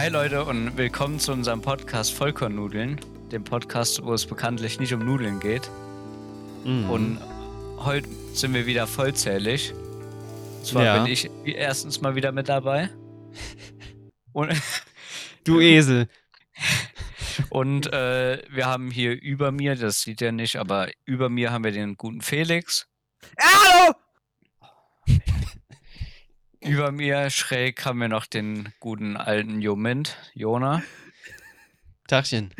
Hi Leute und willkommen zu unserem Podcast Vollkornnudeln, dem Podcast, wo es bekanntlich nicht um Nudeln geht. Mhm. Und heute sind wir wieder vollzählig. Zwar Ja. bin ich erstens mal wieder mit dabei. Und, du Esel. und äh, wir haben hier über mir, das sieht ihr nicht, aber über mir haben wir den guten Felix. Hallo! Über mir schräg haben wir noch den guten alten Jomint, Jona. Tachchen.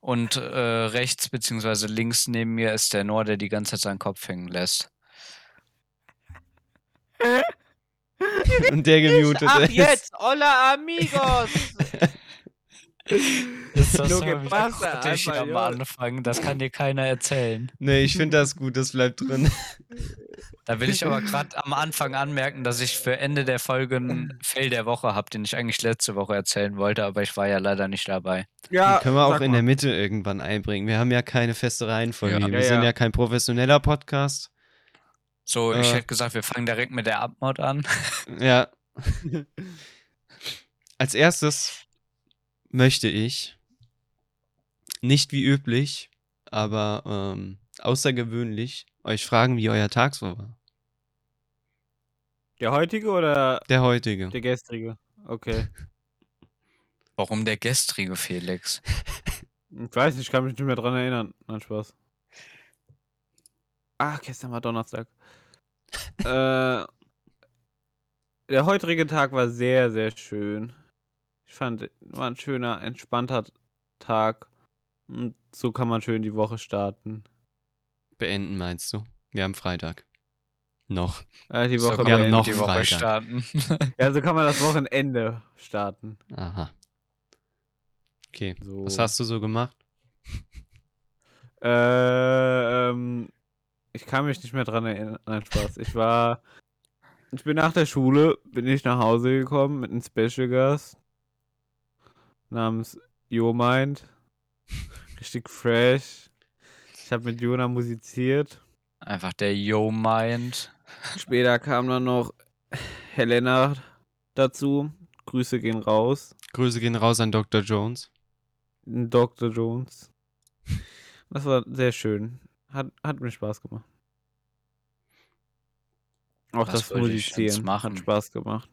Und äh, rechts beziehungsweise links neben mir ist der Noah, der die ganze Zeit seinen Kopf hängen lässt. Und der gemutet Ach ist. jetzt, hola amigos! Ist das so que wieder pasa, am. Anfang? Das kann dir keiner erzählen. Nee, ich finde das gut, das bleibt drin. Da will ich aber gerade am Anfang anmerken, dass ich für Ende der Folge einen Fail der Woche habe, den ich eigentlich letzte Woche erzählen wollte, aber ich war ja leider nicht dabei. Ja, Den können wir auch in mal. der Mitte irgendwann einbringen. Wir haben ja keine feste Reihenfolge. Ja. Wir Ja, sind ja. ja kein professioneller Podcast. So, ich Äh. hätte gesagt, wir fangen direkt mit der Abmod an. Ja. Als erstes möchte ich nicht wie üblich, aber ähm, außergewöhnlich euch fragen, wie euer Tag so war. Der heutige oder Der heutige. der gestrige? Okay. Warum der gestrige Felix? Ich weiß nicht, ich kann mich nicht mehr dran erinnern. Nein, Spaß. Ach, gestern war Donnerstag. äh, der heutige Tag war sehr, sehr schön. Ich fand, war ein schöner, entspannter Tag. Und so kann man schön die Woche starten. Beenden meinst du? Wir haben Freitag. Noch. Äh, die So Woche kann wir haben noch die Woche Freitag. starten. Ja, so kann man das Wochenende starten. Aha. Okay. So. Was hast du so gemacht? Äh, ähm, ich kann mich nicht mehr dran erinnern. Nein, Spaß. Ich war. Ich bin nach der Schule, bin ich nach Hause gekommen mit einem Special Gast namens Yo Mind. Richtig fresh. Ich habe mit Jona musiziert. Einfach der Yo-Mind. Später kam dann noch Helena dazu. Grüße gehen raus. Grüße gehen raus an Dr. Jones. Dr. Jones. Das war sehr schön. Hat, hat mir Spaß gemacht. Auch Was das Musizieren machen? hat Spaß gemacht.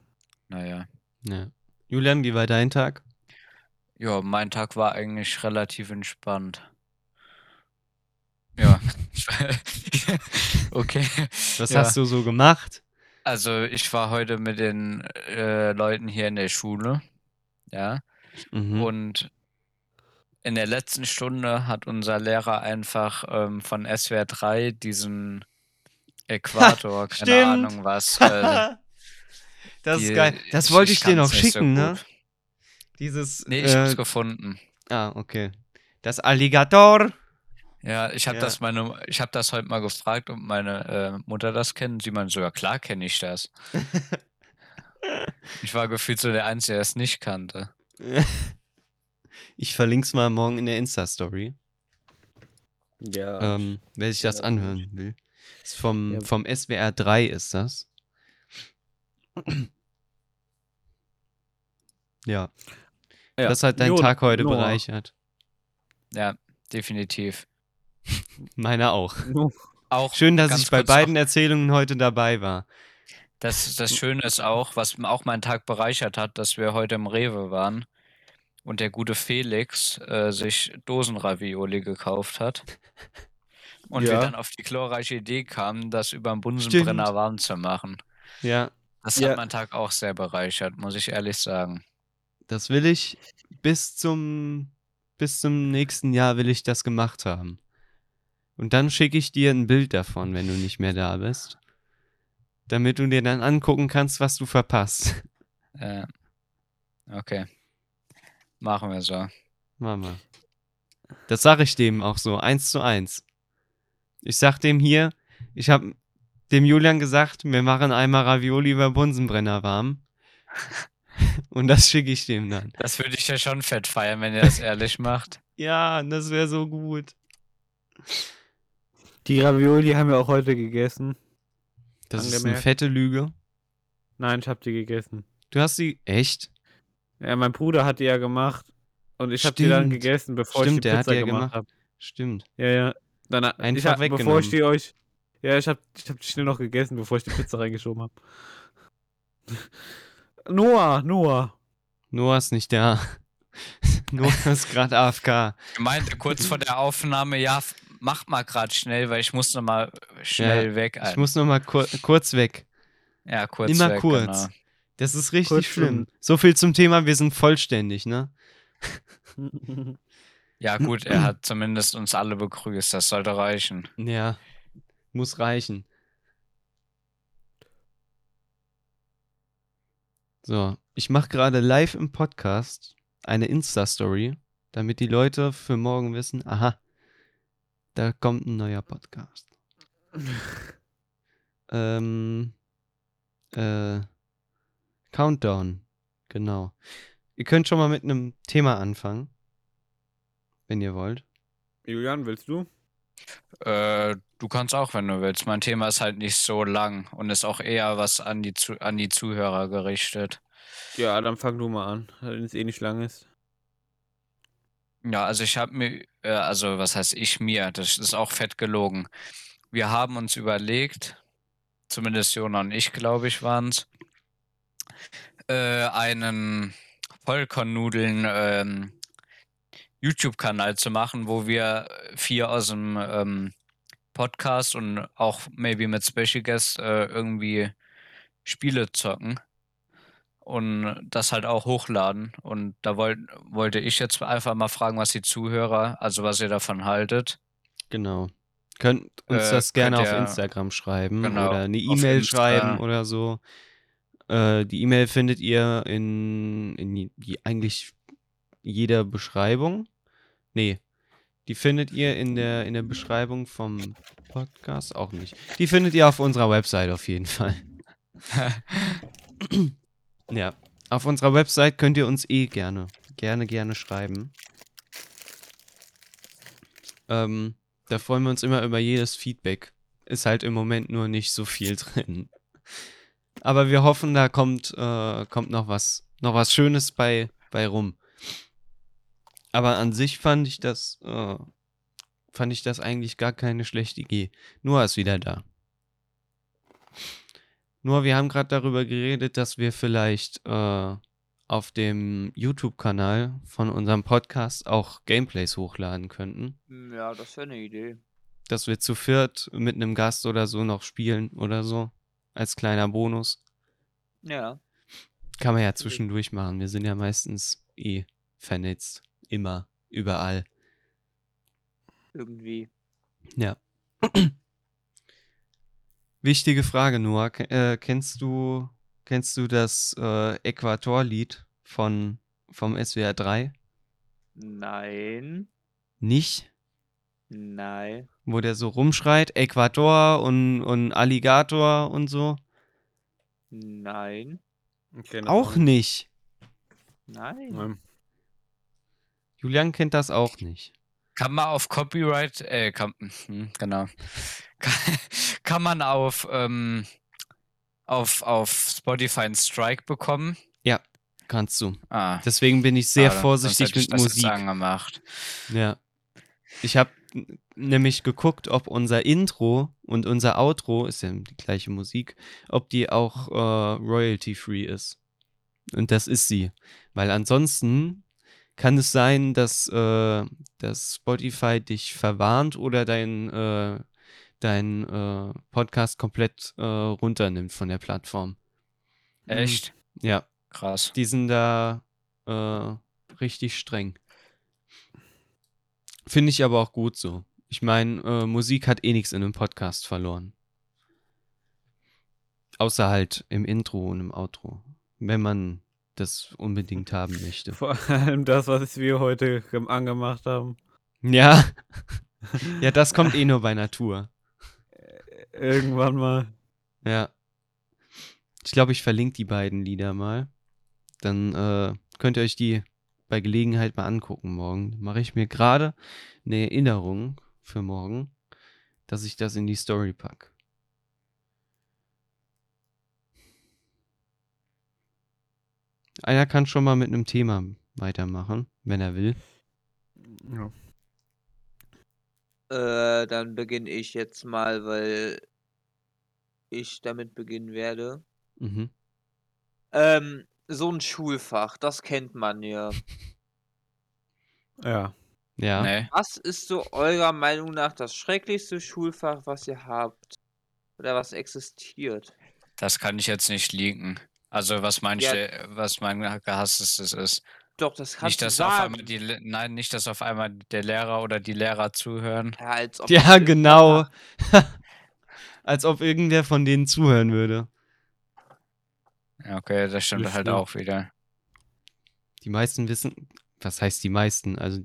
Naja. Ja. Julian, wie war dein Tag? Ja, mein Tag war eigentlich relativ entspannt. Ja. okay. Was Ja. hast du so gemacht? Also ich war heute mit den äh, Leuten hier in der Schule. Ja. Mhm. Und in der letzten Stunde hat unser Lehrer einfach ähm, von SWR 3 diesen Äquator, keine stimmt. Ahnung was. Äh, das die- ist geil. Das wollte ich, dir noch nicht so schicken, ne? Dieses. Nee, ich hab's äh, gefunden. ah, okay. Das Alligator. Ja, ich habe Ja. das meine, ich habe das heute mal gefragt, ob meine äh, Mutter das kennt. Sie meinte so, ja klar kenne ich das. ich war gefühlt so der Einzige, der es nicht kannte. Ich verlink's mal morgen in der Insta-Story, Ja. ähm, wer sich das Ja, anhören will. Ist vom, Ja. vom SWR 3 ist das. Ja, ja. das hat deinen Jo- Tag heute Noah. bereichert. Ja, definitiv. Meiner auch. Auch Schön, dass ich bei beiden Erzählungen heute dabei war. Das, das Schöne ist auch, was auch meinen Tag bereichert hat, dass wir heute im Rewe waren und der gute Felix äh, sich Dosenravioli gekauft hat. Und wir Ja. dann auf die glorreiche Idee kamen, das über den Bunsenbrenner Stimmt. warm zu machen. Ja, Das Ja. hat meinen Tag auch sehr bereichert, muss ich ehrlich sagen. Das will ich bis zum, bis zum nächsten Jahr will ich das gemacht haben. Und dann schicke ich dir ein Bild davon, wenn du nicht mehr da bist. Damit du dir dann angucken kannst, was du verpasst. Äh, okay. Machen wir so. Mama. Das sage ich dem auch so, eins zu eins. Ich sag dem hier, ich habe dem Julian gesagt, wir machen einmal Ravioli über Bunsenbrenner warm. Und das schicke ich dem dann. Das würde ich ja schon fett feiern, wenn ihr das ehrlich macht. Ja, das wäre so gut. Die Ravioli haben wir auch heute gegessen. Das ist eine Angemerkt. fette Lüge. Nein, ich hab die gegessen. Du hast sie. Echt? Ja, mein Bruder hat die ja gemacht und ich habe die dann gegessen, bevor ich Stimmt, die der hat Pizza die gemacht gemacht. habe. Stimmt. Ja, ja. Dann, ha- ich Einfach hab, bevor weggenommen. ich die euch. Ja, ich habe ich hab die schnell noch gegessen, bevor ich die Pizza reingeschoben habe. Noah, Noah. Noah ist nicht da. Noah ist gerade AFK. Ich meinte kurz vor der Aufnahme, ja, mach mal gerade schnell, weil ich muss noch mal schnell weg. Ich Alter. muss noch mal kur kurz weg. ja, kurz Immer weg, kurz. Genau. Das ist richtig Kurz schlimm. So viel zum Thema, wir sind vollständig, ne? Ja, gut, er hat zumindest uns alle begrüßt, das sollte reichen. Ja, muss reichen. So, ich mache gerade live im Podcast eine Insta-Story, damit die Leute für morgen wissen, aha, da kommt ein neuer Podcast. Ähm, äh, Countdown, genau. Ihr könnt schon mal mit einem Thema anfangen, wenn ihr wollt. Julian, willst du? Äh, du kannst auch, wenn du willst. Mein Thema ist halt nicht so lang und ist auch eher was an die, Zu an die Zuhörer gerichtet. Ja, dann fang du mal an, wenn es eh nicht lang ist. Ja, also ich habe mir, äh, also was heißt ich mir, das ist auch fett gelogen. Wir haben uns überlegt, zumindest Jona und ich, glaube ich, waren es, äh, einen Vollkornnudeln ähm, YouTube-Kanal zu machen, wo wir vier aus dem ähm, Podcast und auch maybe mit Special Guest äh, irgendwie Spiele zocken und das halt auch hochladen. Und da wollt, wollte ich jetzt einfach mal fragen, was die Zuhörer, also was ihr davon haltet. Genau. Könnt uns Äh, das gerne auf ihr- Instagram schreiben Genau, oder eine E-Mail schreiben oder so. Äh, die E-Mail findet ihr in, in die eigentlich jeder Beschreibung. Nee, die findet ihr in der, in der Beschreibung vom Podcast auch nicht. Die findet ihr auf unserer Website auf jeden Fall. Ja, auf unserer Website könnt ihr uns eh gerne, gerne, gerne schreiben. Ähm, da freuen wir uns immer über jedes Feedback. Ist halt im Moment nur nicht so viel drin. Aber wir hoffen, da kommt, äh, kommt noch was, noch was Schönes bei, bei rum. Aber an sich fand ich das, äh, fand ich das eigentlich gar keine schlechte Idee. Noah ist wieder da. Nur wir haben gerade darüber geredet, dass wir vielleicht äh, auf dem YouTube-Kanal von unserem Podcast auch Gameplays hochladen könnten. Ja, das wäre eine Idee. Dass wir zu viert mit einem Gast oder so noch spielen oder so. Als kleiner Bonus. Ja. Kann man ja zwischendurch machen. Wir sind ja meistens eh vernetzt. Immer. Überall. Irgendwie. Ja. Wichtige Frage, Noah. Äh, kennst du, kennst du das äh, Äquatorlied von, vom SWR 3? Nein. Nicht? Nein. Wo der so rumschreit, Äquator und, und Alligator und so? Nein. Auch nicht. Nein. Nein. Julian kennt das auch nicht. Kann man auf Copyright, äh, kann, hm, genau. Kann, kann man auf, ähm, auf, auf Spotify einen Strike bekommen? Kannst du. Ah, Deswegen bin ich sehr sonst vorsichtig mit Musik. Ja. Ich habe nämlich geguckt, ob unser Intro und unser Outro, ist ja die gleiche Musik, ob die auch äh, royalty-free ist. Und das ist sie. Weil ansonsten kann es sein, dass, äh, dass Spotify dich verwarnt oder dein, äh, dein äh, Podcast komplett äh, runternimmt von der Plattform. Echt? Ja, Krass. die sind da äh, richtig streng. Finde ich aber auch gut so. Ich meine, äh, Musik hat eh nichts in einem Podcast verloren. Außer halt im Intro und im Outro. Wenn man das unbedingt haben möchte. Vor allem das, was wir heute gem- angemacht haben. Ja. ja, das kommt eh nur bei Natur. Irgendwann mal. Ja. Ich glaube, ich verlinke die beiden Lieder mal. Dann äh, könnt ihr euch die bei Gelegenheit mal angucken morgen. Mache ich mir gerade eine Erinnerung für morgen, dass ich das in die Story pack. Einer kann schon mal mit einem Thema weitermachen, wenn er will. Ja. Äh, dann beginne ich jetzt mal, weil ich damit beginnen werde. Mhm. Ähm, so ein Schulfach, das kennt man ja. Ja. Ja. Nee. Was ist so eurer Meinung nach das schrecklichste Schulfach, was ihr habt? Oder was existiert? Das kann ich jetzt nicht liegen. Also was mein, Ja. Was mein gehasstes ist. Doch, das kannst Nicht, dass auf sagen. einmal die, nein, nicht, dass auf einmal der Lehrer oder die Lehrer zuhören. Ja, als ob Ja, genau. Als ob irgendwer von denen zuhören würde. Ja, okay, das stimmt Nicht halt auch wieder. Die meisten wissen, was heißt die meisten? Also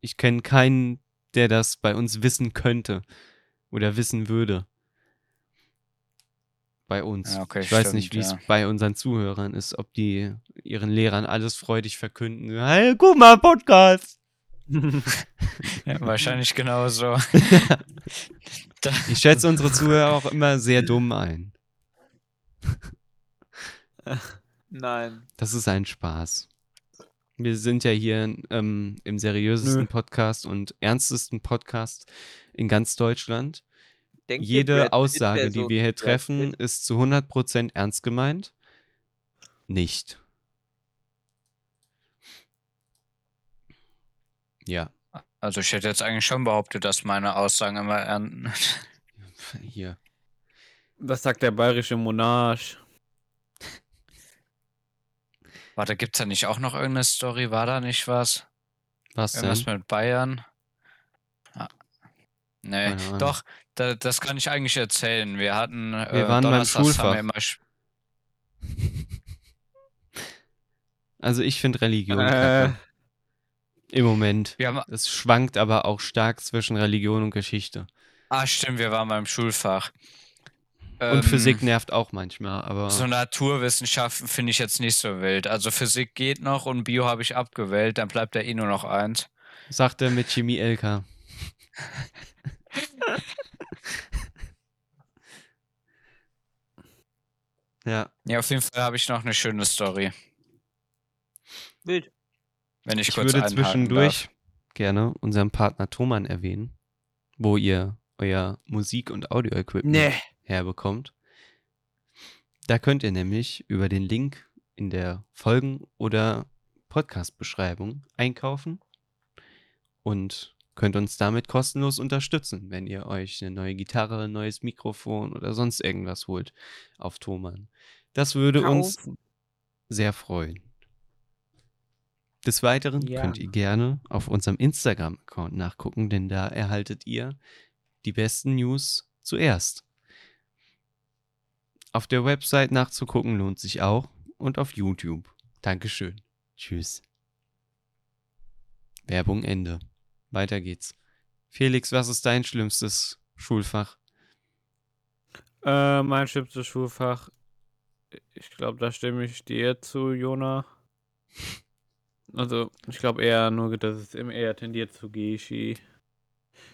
ich kenne keinen, der das bei uns wissen könnte oder wissen würde. Bei uns. Ja, okay, ich weiß nicht, wie stimmt, es ja. bei unseren Zuhörern ist, ob die ihren Lehrern alles freudig verkünden. Hey, guck mal, Podcast. Ja, wahrscheinlich genauso. Ich schätze unsere Zuhörer auch immer sehr dumm ein. Nein. Das ist ein Spaß. Wir sind ja hier ähm, im seriösesten Nö. Podcast und ernstesten Podcast in ganz Deutschland. Denkt ihr, Jede Brad Pitt Aussage, die so wir hier treffen, Pitt? ist zu 100% ernst gemeint. Nicht. Ja, Also ich hätte jetzt eigentlich schon behauptet, dass meine Aussagen immer ernten. hier. Was sagt der bayerische Monarch? Warte, gibt's da nicht auch noch irgendeine Story? War da nicht was? Was Irgendwas denn? mit Bayern? Ah. Nee, doch, da, das kann ich eigentlich erzählen. Wir hatten äh, Wir waren beim Schulfach. Also ich finde Religion Äh. Im Moment. Es schwankt aber auch stark zwischen Religion und Geschichte. ah stimmt, wir waren beim Schulfach. Und Ähm, Physik nervt auch manchmal, aber So Naturwissenschaften finde ich jetzt nicht so wild. Also Physik geht noch und Bio habe ich abgewählt, dann bleibt da eh nur noch eins. sagt er mit Chemie LK. ja, Ja, auf jeden Fall habe ich noch eine schöne Story, Wild. wenn ich, ich kurz würde zwischendurch Darf. gerne unseren Partner Thomann erwähnen, wo ihr euer Musik- und Audio-Equipment nee. herbekommt. Da könnt ihr nämlich über den Link in der Folgen- oder Podcast-Beschreibung einkaufen und könnt uns damit kostenlos unterstützen, wenn ihr euch eine neue Gitarre, ein neues Mikrofon oder sonst irgendwas holt auf Thomann. Das würde uns Kaufen. sehr freuen. Des Weiteren Ja. könnt ihr gerne auf unserem Instagram-Account nachgucken, denn da erhaltet ihr die besten News zuerst. Auf der Website nachzugucken lohnt sich auch und auf YouTube. Dankeschön. Tschüss. Werbung Ende. Weiter geht's. Felix, was ist dein schlimmstes Schulfach? Äh, mein schlimmstes Schulfach. Ich glaube, da stimme ich dir zu, Jona. Also, ich glaube eher nur, dass es immer eher tendiert zu Geschi.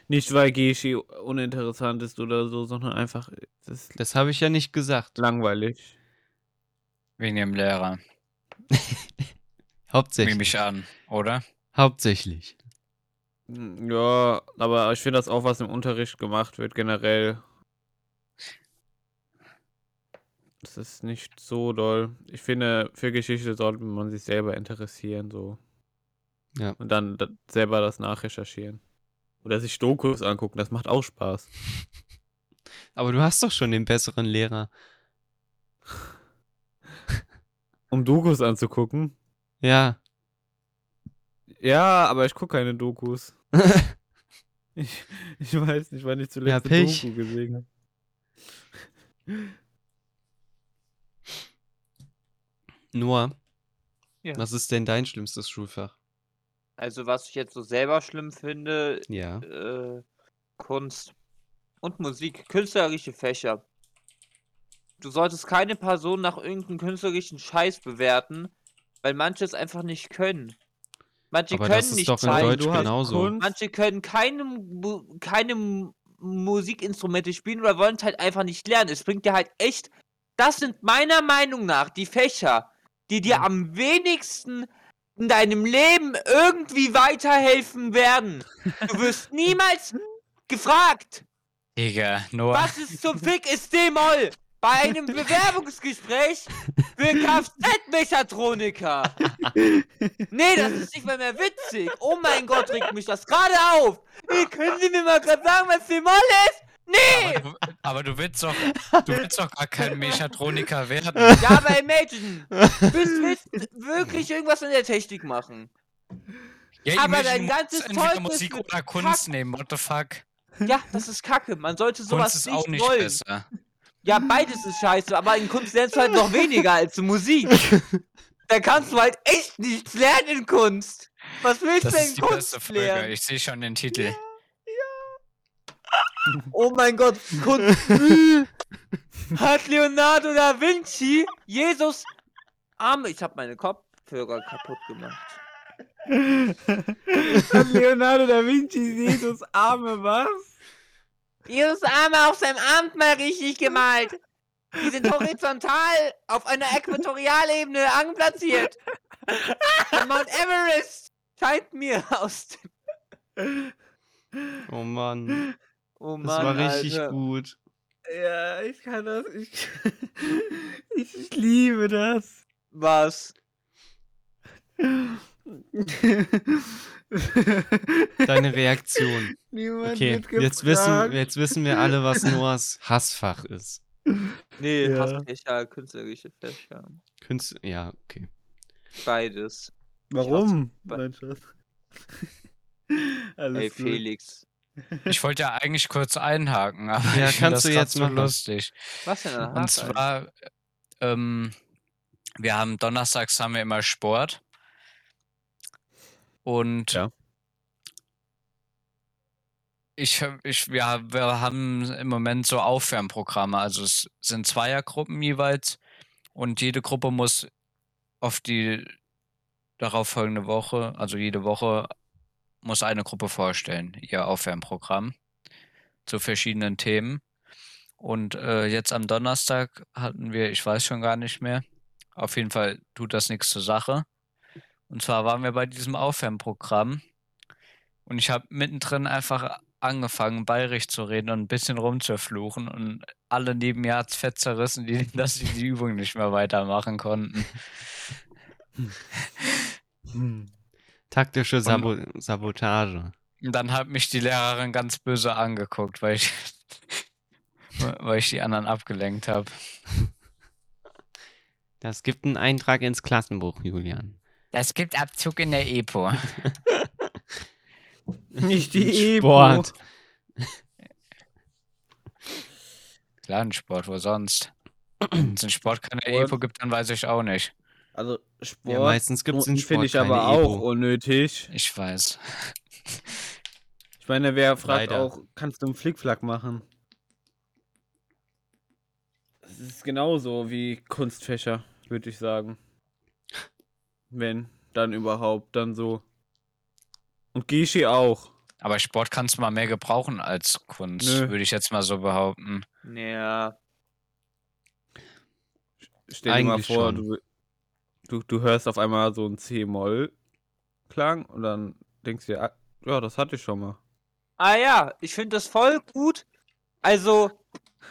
Nicht, weil Geschi uninteressant ist oder so, sondern einfach, ist Das habe ich ja nicht gesagt. langweilig. Wegen dem Lehrer. Hauptsächlich. Nehme ich an, oder? Hauptsächlich. Hm, Ja, aber ich finde das auch, was im Unterricht gemacht wird, generell. Das ist nicht so doll. Ich finde, für Geschichte sollte man sich selber interessieren, so. Ja. Und dann da, selber das nachrecherchieren. Oder sich Dokus angucken, das macht auch Spaß. Aber du hast doch schon den besseren Lehrer. Um Dokus anzugucken. Ja. Ja, aber ich gucke keine Dokus. Ich, ich weiß nicht, wann ich zuletzt Ja, Pech. Doku gesehen habe. Noah, Ja. was ist denn dein schlimmstes Schulfach? Also, was ich jetzt so selber schlimm finde, Ja. äh, Kunst und Musik, künstlerische Fächer. Du solltest keine Person nach irgendeinem künstlerischen Scheiß bewerten, weil manche es einfach nicht können. Manche Aber können das ist nicht doch in zeigen. Deutsch genauso. Manche können keine, keine Mu- Musikinstrumente spielen oder wollen es halt einfach nicht lernen. Es bringt dir halt echt. Das sind meiner Meinung nach die Fächer, die dir am wenigsten in deinem Leben irgendwie weiterhelfen werden. Du wirst niemals gefragt, Digga, Noah. was ist zum Fick ist D-Moll? Bei einem Bewerbungsgespräch für Kfz-Mechatroniker. Nee, das ist nicht mal mehr witzig. Oh mein Gott, regt mich das gerade auf. Hey, können Sie mir mal gerade sagen, was D-Moll ist? Nee! Aber du, aber du willst doch, du willst doch gar kein Mechatroniker werden. Ja, aber imagine. Du willst, willst wirklich irgendwas in der Technik machen. Ja, Aber dein ganzes entweder Zeugnis Musik oder Kunst nehmen, what the fuck? Ja, das ist kacke. Man sollte sowas Kunst ist nicht, auch nicht wollen. besser. Ja, beides ist scheiße, aber in Kunst lernst du halt noch weniger als in Musik. Da kannst du halt echt nichts lernen in Kunst. Was willst Das du ist in Kunst beste Folge. lernen? Ich sehe schon den Titel. Oh mein Gott, Kunst. Hat Leonardo da Vinci Jesus Arme. Ich habe meine Kopfhörer kaputt gemacht. Hat Leonardo da Vinci Jesus Arme was? Jesus Arme auf seinem Arm mal richtig gemalt. Die sind horizontal auf einer Äquatorialebene anplatziert. Von Mount Everest scheint mir aus dem Oh Mann, Oh das Mann, war richtig Alter. gut. Ja, ich kann das. Ich, ich, ich liebe das. Was? Deine Reaktion. Niemand Okay, wird jetzt wissen, jetzt wissen wir alle, was Noahs Hassfach ist. Nee, Ja. Hassfächer, künstlerische Fächer. Künstler, ja, okay. Beides. Warum? Nein. Alles Ey, gut. Felix. Ich wollte ja eigentlich kurz einhaken, aber Ja, ich kannst das du jetzt so machen. lustig. Was denn? ein Und zwar, ähm, wir haben donnerstags haben wir immer Sport. Und Ja. ich, ich, wir, wir haben im Moment so Aufwärmprogramme. Also es sind Zweiergruppen jeweils und jede Gruppe muss auf die darauf folgende Woche, also jede Woche, muss eine Gruppe vorstellen, ihr Aufwärmprogramm zu verschiedenen Themen. Und äh, jetzt am Donnerstag hatten wir, ich weiß schon gar nicht mehr, auf jeden Fall tut das nichts zur Sache. Und zwar waren wir bei diesem Aufwärmprogramm und ich habe mittendrin einfach angefangen, bayerisch zu reden und ein bisschen rumzufluchen und alle neben mir hat's fett zerrissen, die, dass sie die Übung nicht mehr weitermachen konnten. Hm. Taktische Sabo Sabotage. Und dann hat mich die Lehrerin ganz böse angeguckt, weil ich, weil ich die anderen abgelenkt habe. Das gibt einen Eintrag ins Klassenbuch, Julian. Das gibt Abzug in der EPO. Nicht die Sport. Epo. Klar, ein Sport, wo sonst? Wenn es in Sport keine Sport. EPO gibt, dann weiß ich auch nicht. Also Sport. Ja, meistens gibt es finde Sport ich aber keine auch Epo. unnötig. Ich weiß. Ich meine, wer fragt Leider. auch, kannst du einen Flickflack machen? Das ist genauso wie Kunstfächer, würde ich sagen. Wenn, dann überhaupt, dann so. Und Gishi auch. Aber Sport kannst du mal mehr gebrauchen als Kunst, Nö. würde ich jetzt mal so behaupten. Ja. Stell dir mal Eigentlich vor, du, du, du hörst auf einmal so einen C-Moll-Klang und dann denkst du dir, ah, ja, das hatte ich schon mal. Ah ja, ich finde das voll gut. Also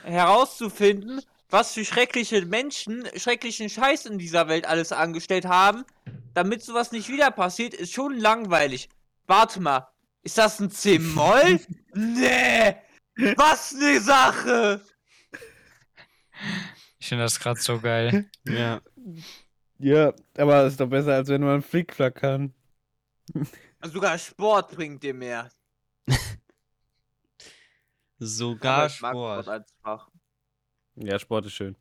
herauszufinden, was für schreckliche Menschen schrecklichen Scheiß in dieser Welt alles angestellt haben, damit sowas nicht wieder passiert, ist schon langweilig. Warte mal, ist das ein C-Moll? nee! Was ne Sache! Ich finde das gerade so geil. Ja. Ja, aber es ist doch besser, als wenn man einen Flickflack kann. Sogar Sport bringt dir mehr. Sogar mag Sport. als Fach. Ja, Sport ist schön.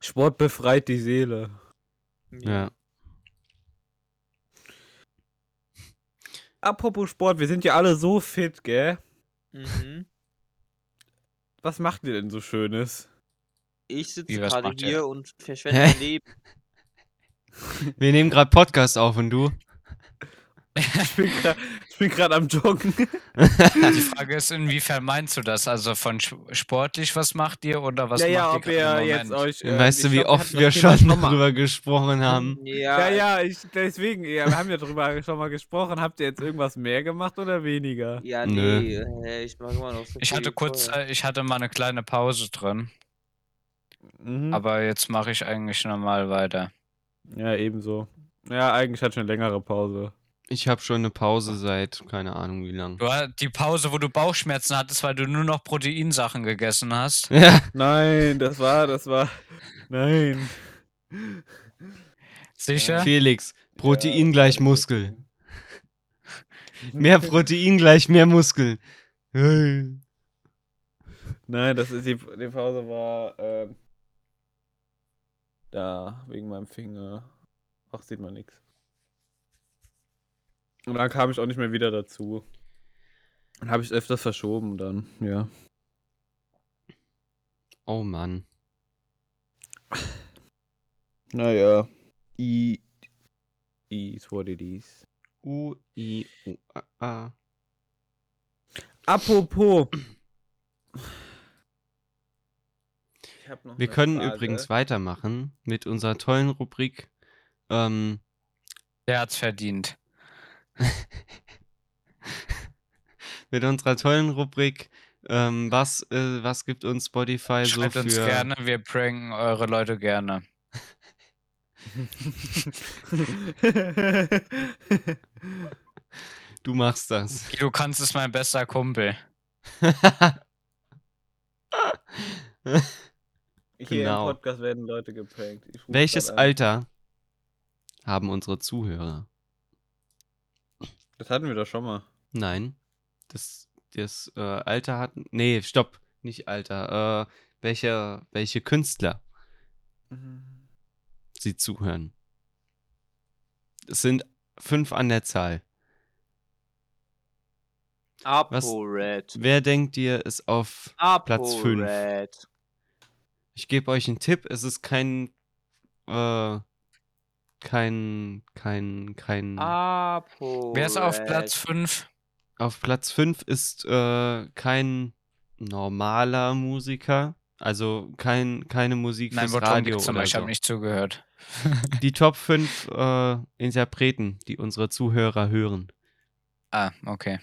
Sport befreit die Seele. Ja. Apropos Sport, wir sind ja alle so fit, gell? Mhm. Was macht ihr denn so Schönes? Ich sitze gerade hier und verschwende mein Leben. Wir nehmen gerade Podcast auf und du? Ich bin gra- ich bin gerade am Joggen. Die Frage ist, inwiefern meinst du das? Also von sportlich, was macht ihr oder was ja, ja, macht ob ihr gerade ihr jetzt euch. äh, weißt du, wie glaub, oft wir schon mal. drüber gesprochen haben? Ja, ja, ich, deswegen, ja, wir haben ja drüber schon mal gesprochen. Habt ihr jetzt irgendwas mehr gemacht oder weniger? Ja, Nö. nee, äh, ich mach immer noch so Ich hatte kurz, äh, ich hatte mal eine kleine Pause drin, Mhm. aber jetzt mache ich eigentlich normal weiter. Ja, ebenso. Ja, eigentlich hatte ich eine längere Pause. Ich habe schon eine Pause seit keine Ahnung wie lang. Du hast die Pause, wo du Bauchschmerzen hattest, weil du nur noch Proteinsachen gegessen hast. Ja, Nein, das war, das war. Nein. Sicher? Felix, Protein Ja, gleich Muskel. Mehr Protein gleich mehr Muskel. Nein, das ist die, die Pause war ähm, da wegen meinem Finger. Ach, sieht man nichts. Und dann kam ich auch nicht mehr wieder dazu. Dann habe ich es öfters verschoben dann, ja. Oh Mann. Naja. I. Is what it is. U, I, U, A, A. Apropos. Ich hab noch Wir können Frage. übrigens weitermachen mit unserer tollen Rubrik. Ähm, Der hat's verdient. mit unserer tollen Rubrik. Ähm, was, äh, was gibt uns Spotify so Schreibt für. uns gerne, wir pranken eure Leute gerne. Du machst das. Du kannst es mein bester Kumpel. Hier Genau. im Podcast werden Leute geprankt. Welches. Alter haben unsere Zuhörer? Das hatten wir doch schon mal. Nein. Das, das äh, Alter hat. Nee, stopp. Nicht Alter. Äh, welche, welche Künstler sie zuhören? Es sind fünf an der Zahl. ApoRed. Wer denkt ihr, ist auf. Platz fünf. ApoRed. Ich gebe euch einen Tipp. Es ist kein. Äh, kein. Kein. Kein. ApoRed. Wer ist auf Platz 5? Auf Platz 5 ist äh, kein normaler Musiker. Also kein, keine Musik Nein, fürs Radio nochmal, oder ich so. habe nicht zugehört. Die Top 5 äh, Interpreten, die unsere Zuhörer hören. Ah, okay.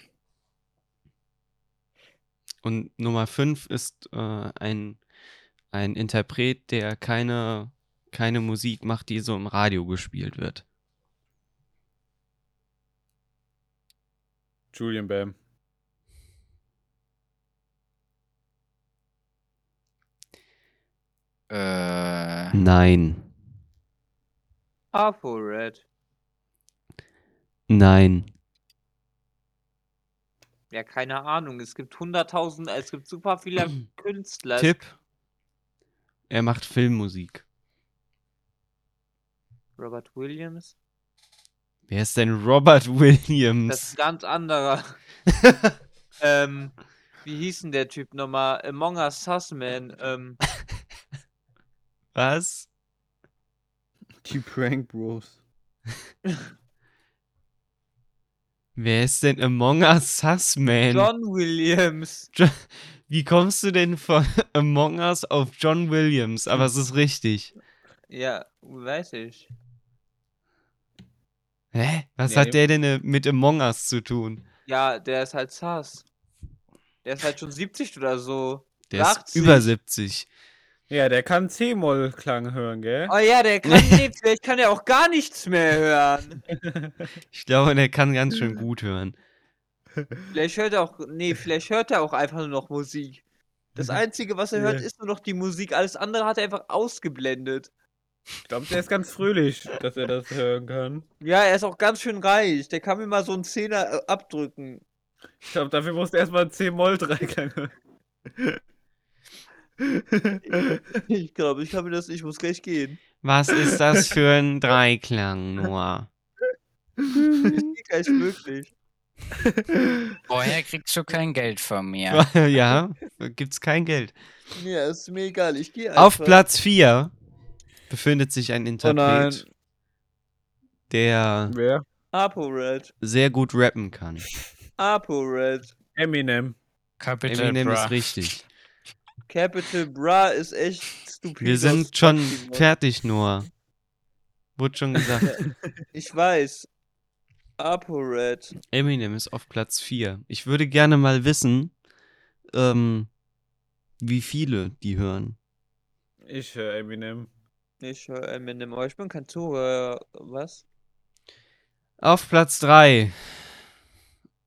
Und Nummer 5 ist äh, ein, ein Interpret, der keine, keine Musik macht, die so im Radio gespielt wird. Julian Bam. Äh, Nein. ApoRed. Nein. Ja, keine Ahnung. Es gibt hunderttausend, es gibt super viele Künstler. Tipp. Er macht Filmmusik. Robert Williams. Wer ist denn Robert Williams? Das ist ein ganz anderer. ähm, wie hieß denn der Typ nochmal? Among Us Sussman. Ähm, Was? Die Prank Bros. Wer ist denn Among Us Sussman? John Williams. Wie kommst du denn von Among Us auf John Williams? Aber es ist richtig. Ja, weiß ich. Hä? Was Nee. hat der denn äh, mit Among Us zu tun? Ja, der ist halt Sass. Der ist halt schon 70 oder so. Der ist 80. über 70. Ja, der kann C-Moll-Klang hören, gell? Oh ja, der kann nee, vielleicht kann er auch gar nichts mehr hören. Ich glaube, der kann ganz schön gut hören. Vielleicht hört er auch. Nee, vielleicht hört er auch einfach nur noch Musik. Das Einzige, was er hört, Ja. ist nur noch die Musik. Alles andere hat er einfach ausgeblendet. Ich glaube, der ist ganz fröhlich, dass er das hören kann. Ja, er ist auch ganz schön reich. Der kann mir mal so einen Zehner äh, abdrücken. Ich glaube, dafür musst du erstmal einen C-Moll-Dreiklang hören. Ich glaube, ich mir das. Ich muss gleich gehen. Was ist das für ein Dreiklang, Noah? Ich gehe gleich wirklich. woher kriegst du kein Geld von mir? ja, gibt's kein Geld. Ja, ist mir egal. Ich gehe einfach. Auf Platz 4 befindet sich ein Oh. Interpret, der Wer? ApoRed. sehr gut rappen kann. ApoRed. Eminem. Capital Eminem Bra. ist richtig. Capital Bra ist echt stupid. Wir sind schon fertig, Noah. Wurde schon gesagt. Ich weiß. ApoRed. Eminem ist auf Platz 4. Ich würde gerne mal wissen, ähm, wie viele die hören. Ich höre Eminem. Ich höre Eminem, aber ich bin kein Zuhörer. Was? Auf Platz 3,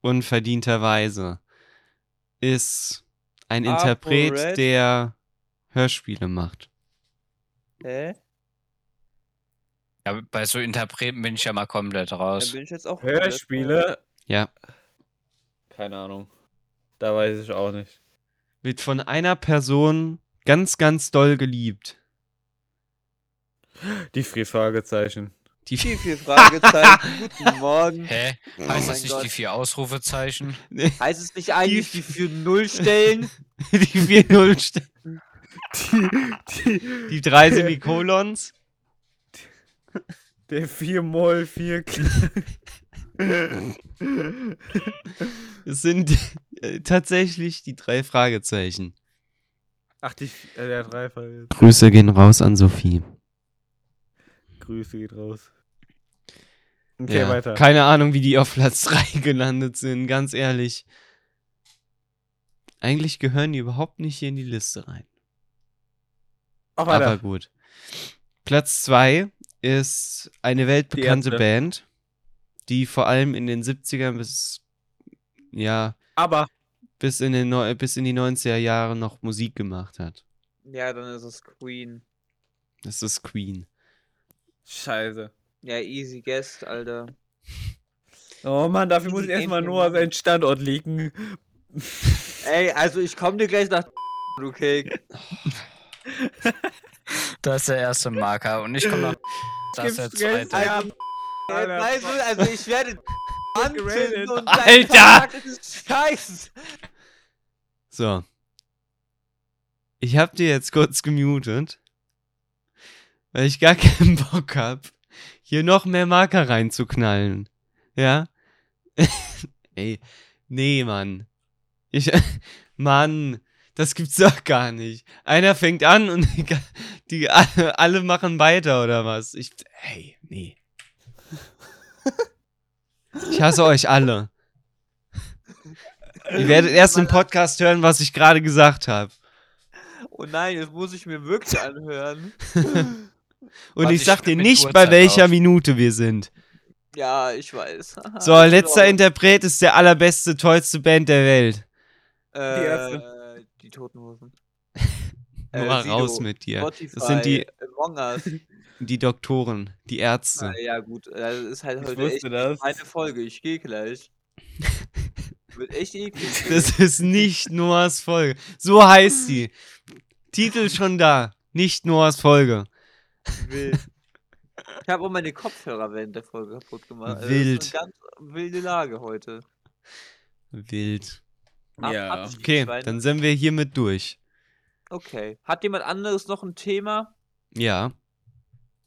unverdienterweise, ist ein Apo Interpret, Red? der Hörspiele macht. Hä? Ja, bei so Interpreten bin ich ja mal komplett Da raus. bin ich jetzt auch. Hörspiele? Ja. Keine Ahnung. Da weiß ich auch nicht. Wird von einer Person ganz, ganz doll geliebt. Die vier Fragezeichen. Die Viel, viel Fragezeichen. Guten Morgen. Hä? Oh Heißt mein das nicht Gott. die vier Ausrufezeichen? Heißt es nicht eigentlich die für Null stellen? die vier Null, Die, die, die drei Semikolons. der 4 Moll 4 Es sind äh, tatsächlich die drei Fragezeichen. Ach, die, äh, der Dreifall. Grüße gehen raus an Sophie. Grüße geht raus. Okay, Ja, weiter. Keine Ahnung, wie die auf Platz 3 gelandet sind, ganz ehrlich. Eigentlich gehören die überhaupt nicht hier in die Liste rein. Mach weiter. Aber gut. Platz 2 ist eine weltbekannte Ärzte. Band, die vor allem in den 70ern bis ja, Aber bis in, den Neu bis in die 90er Jahre noch Musik gemacht hat. Ja, dann ist es Queen. Das ist Queen. Scheiße. Ja, easy guest, Alter. Oh Mann, dafür muss ich erstmal nur Boy. seinen Standort liegen. Ey, also ich komme dir gleich nach. Okay. Das ist der erste Marker. Und ich komme noch. Das ist der zweite. Ja, Also, Alter. weißt du, also ich werde anzünden geradet. und Alter! dein Vertrag ist Scheiß. So. Ich hab dir jetzt kurz gemutet, weil ich gar keinen Bock hab, hier noch mehr Marker reinzuknallen. Ja? Ey, nee, Mann. Ich, Mann, das gibt's doch gar nicht. Einer fängt an und die, die alle, alle machen weiter oder was? Ich, hey, nee. Ich hasse euch alle. Ihr werdet erst im Podcast hören, was ich gerade gesagt habe. Oh nein, jetzt muss ich mir wirklich anhören. Und Warte, ich ich sag dir nicht, die bei Uhrzeit welcher auf. Minute wir sind. Ja, ich weiß. So, letzter Interpret ist der allerbeste, tollste Band der Welt. äh, Ärzte. Die Toten Hosen. Nur Äh, mal raus mit dir. Spotify, Das sind die, die Doktoren, die Ärzte. Na, ja, gut, das ist halt Ich heute echt das. meine Folge. Ich gehe gleich. Wird echt eklig. Das ist nicht Noahs Folge. So heißt sie. Titel schon da. Nicht Noahs Folge. Wild. Ich habe auch meine Kopfhörer während der Folge kaputt gemacht. Also, Wild. Das ist eine ganz wilde Lage heute. Wild. Ab- Ja. Abschied, Okay, dann sind wir hiermit durch. Okay. Hat jemand anderes noch ein Thema? Ja,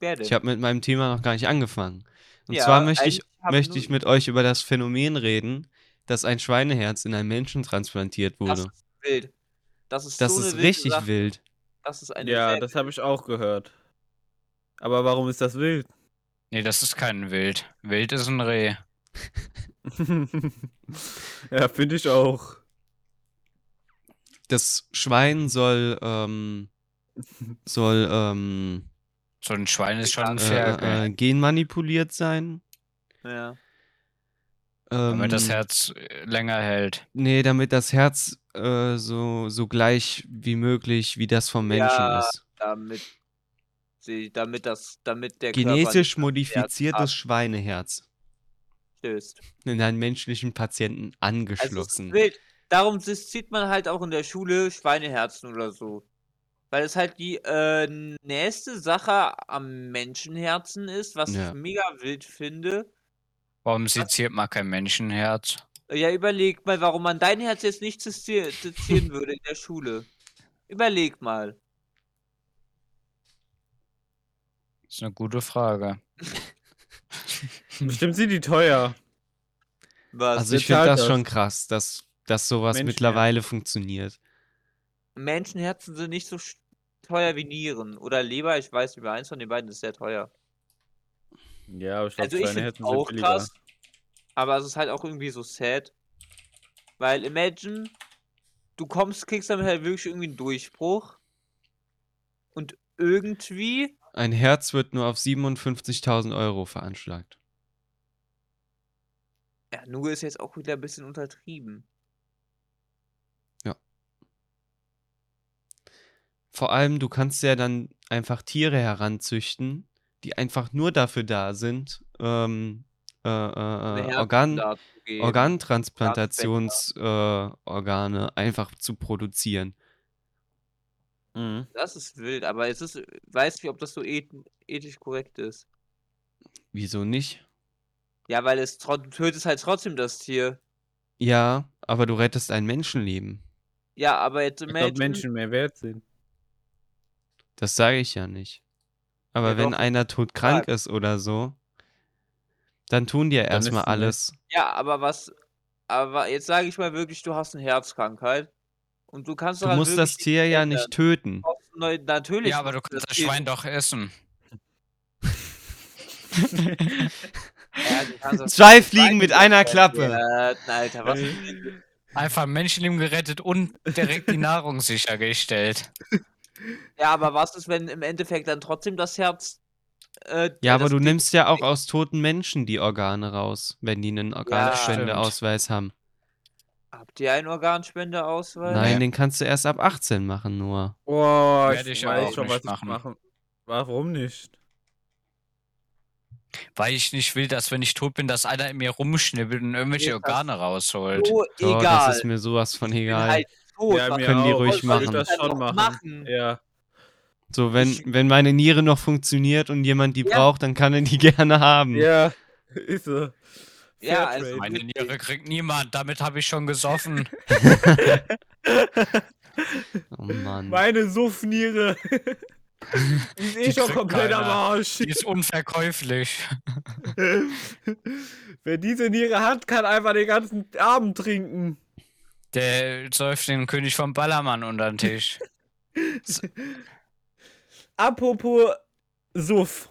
Wer denn? ich habe mit meinem Thema noch gar nicht angefangen. Und Ja, zwar möchte ich, möchte nur- ich mit euch über das Phänomen reden, dass ein Schweineherz in einen Menschen transplantiert Das wurde. ist wild. Das ist Das so ist richtig Sache. wild. Das ist eine Ja, sehr das habe ich auch gehört. Aber warum ist das wild? Nee, das ist kein Wild. Wild ist ein Reh. ja, finde ich auch. Das Schwein soll, ähm, soll, ähm, So ein Schwein ist schon ein äh, Pferd. äh, genmanipuliert sein. Ja. Ähm, damit das Herz äh, länger hält. Nee, damit das Herz äh, so, so gleich wie möglich wie das vom Menschen Ja, ist. Damit sie, damit das, damit der Körper Genetisch nicht modifiziertes Schweineherz abstößt. in einen menschlichen Patienten Also es angeschlossen. ist wild. Darum sieht man halt auch in der Schule Schweineherzen oder so. Weil es halt die äh, nächste Sache am Menschenherzen ist, was Ja. ich mega wild finde. Warum seziert man kein Menschenherz? Ja, überleg mal, warum man dein Herz jetzt nicht sezier- sezieren würde in der Schule. Überleg mal. Das ist eine gute Frage. Bestimmt sind die teuer. Was? Also ich finde das das? schon krass, dass, dass sowas mittlerweile funktioniert. Menschenherzen sind nicht so teuer wie Nieren. Oder Leber, ich weiß über eins von den beiden ist sehr teuer. Ja, aber ich glaube, Also ich Herzen es sind auch billiger. krass. Aber es ist halt auch irgendwie so sad. Weil imagine, du kommst, kriegst damit halt wirklich irgendwie einen Durchbruch. Und irgendwie, Ein Herz wird nur auf 57.000 Euro veranschlagt. ja, nur ist jetzt auch wieder ein bisschen untertrieben. Vor allem, du kannst ja dann einfach Tiere heranzüchten, die einfach nur dafür da sind, ähm, äh, äh, äh, Organ. Organtransplantationsorgane äh, einfach zu produzieren. Mhm. Das ist wild, aber es ist, weiß nicht, ob das so eth ethisch korrekt ist. Wieso nicht? Ja, weil es du tötest halt trotzdem das Tier. Ja, aber du rettest ein Menschenleben. Ja, aber jetzt imagine, Menschen mehr wert sind. Das sage ich ja nicht. Aber Ja, wenn doch. einer todkrank Sag. ist oder so, dann tun die ja erstmal alles. ja, aber was, aber jetzt sage ich mal wirklich, du hast eine Herzkrankheit und du kannst Du doch halt musst das Tier ja nicht töten. Neu- Natürlich. Ja, aber du kannst das Tier- Schwein doch essen. Ja, das Zwei Fliegen mit einer. Klappe. Ja, Alter, was ist Einfach ein Menschenleben gerettet und direkt die Nahrung sichergestellt. Ja, aber was ist, wenn im Endeffekt dann trotzdem das Herz. Äh, Ja, aber das du nimmst ja auch aus toten Menschen die Organe raus, wenn die einen Organspendeausweis haben. Habt ihr einen Organspendeausweis? Nein, Nee. den kannst du erst ab 18 machen nur. Boah, Werd ich ich weiß auch schon, nicht was machen. ich machen. Warum nicht? Weil ich nicht will, dass wenn ich tot bin, dass einer in mir rumschnibbelt und irgendwelche Organe rausholt. So So, egal. das ist mir sowas von egal. halt tot. Ja, können die ruhig machen. das schon machen. machen. Ja. So, wenn, Ich- wenn meine Niere noch funktioniert und jemand die Ja. braucht, dann kann er die gerne haben. Ja, ist so. Ja, also Meine. Niere kriegt niemand, damit habe ich schon gesoffen. Oh Mann. Meine Suffniere. Die ist eh Die schon komplett am. Arsch. Die ist unverkäuflich. Wer diese Niere hat, kann einfach den ganzen Abend trinken. Der säuft den König vom Ballermann unter den Tisch. Apropos Suff.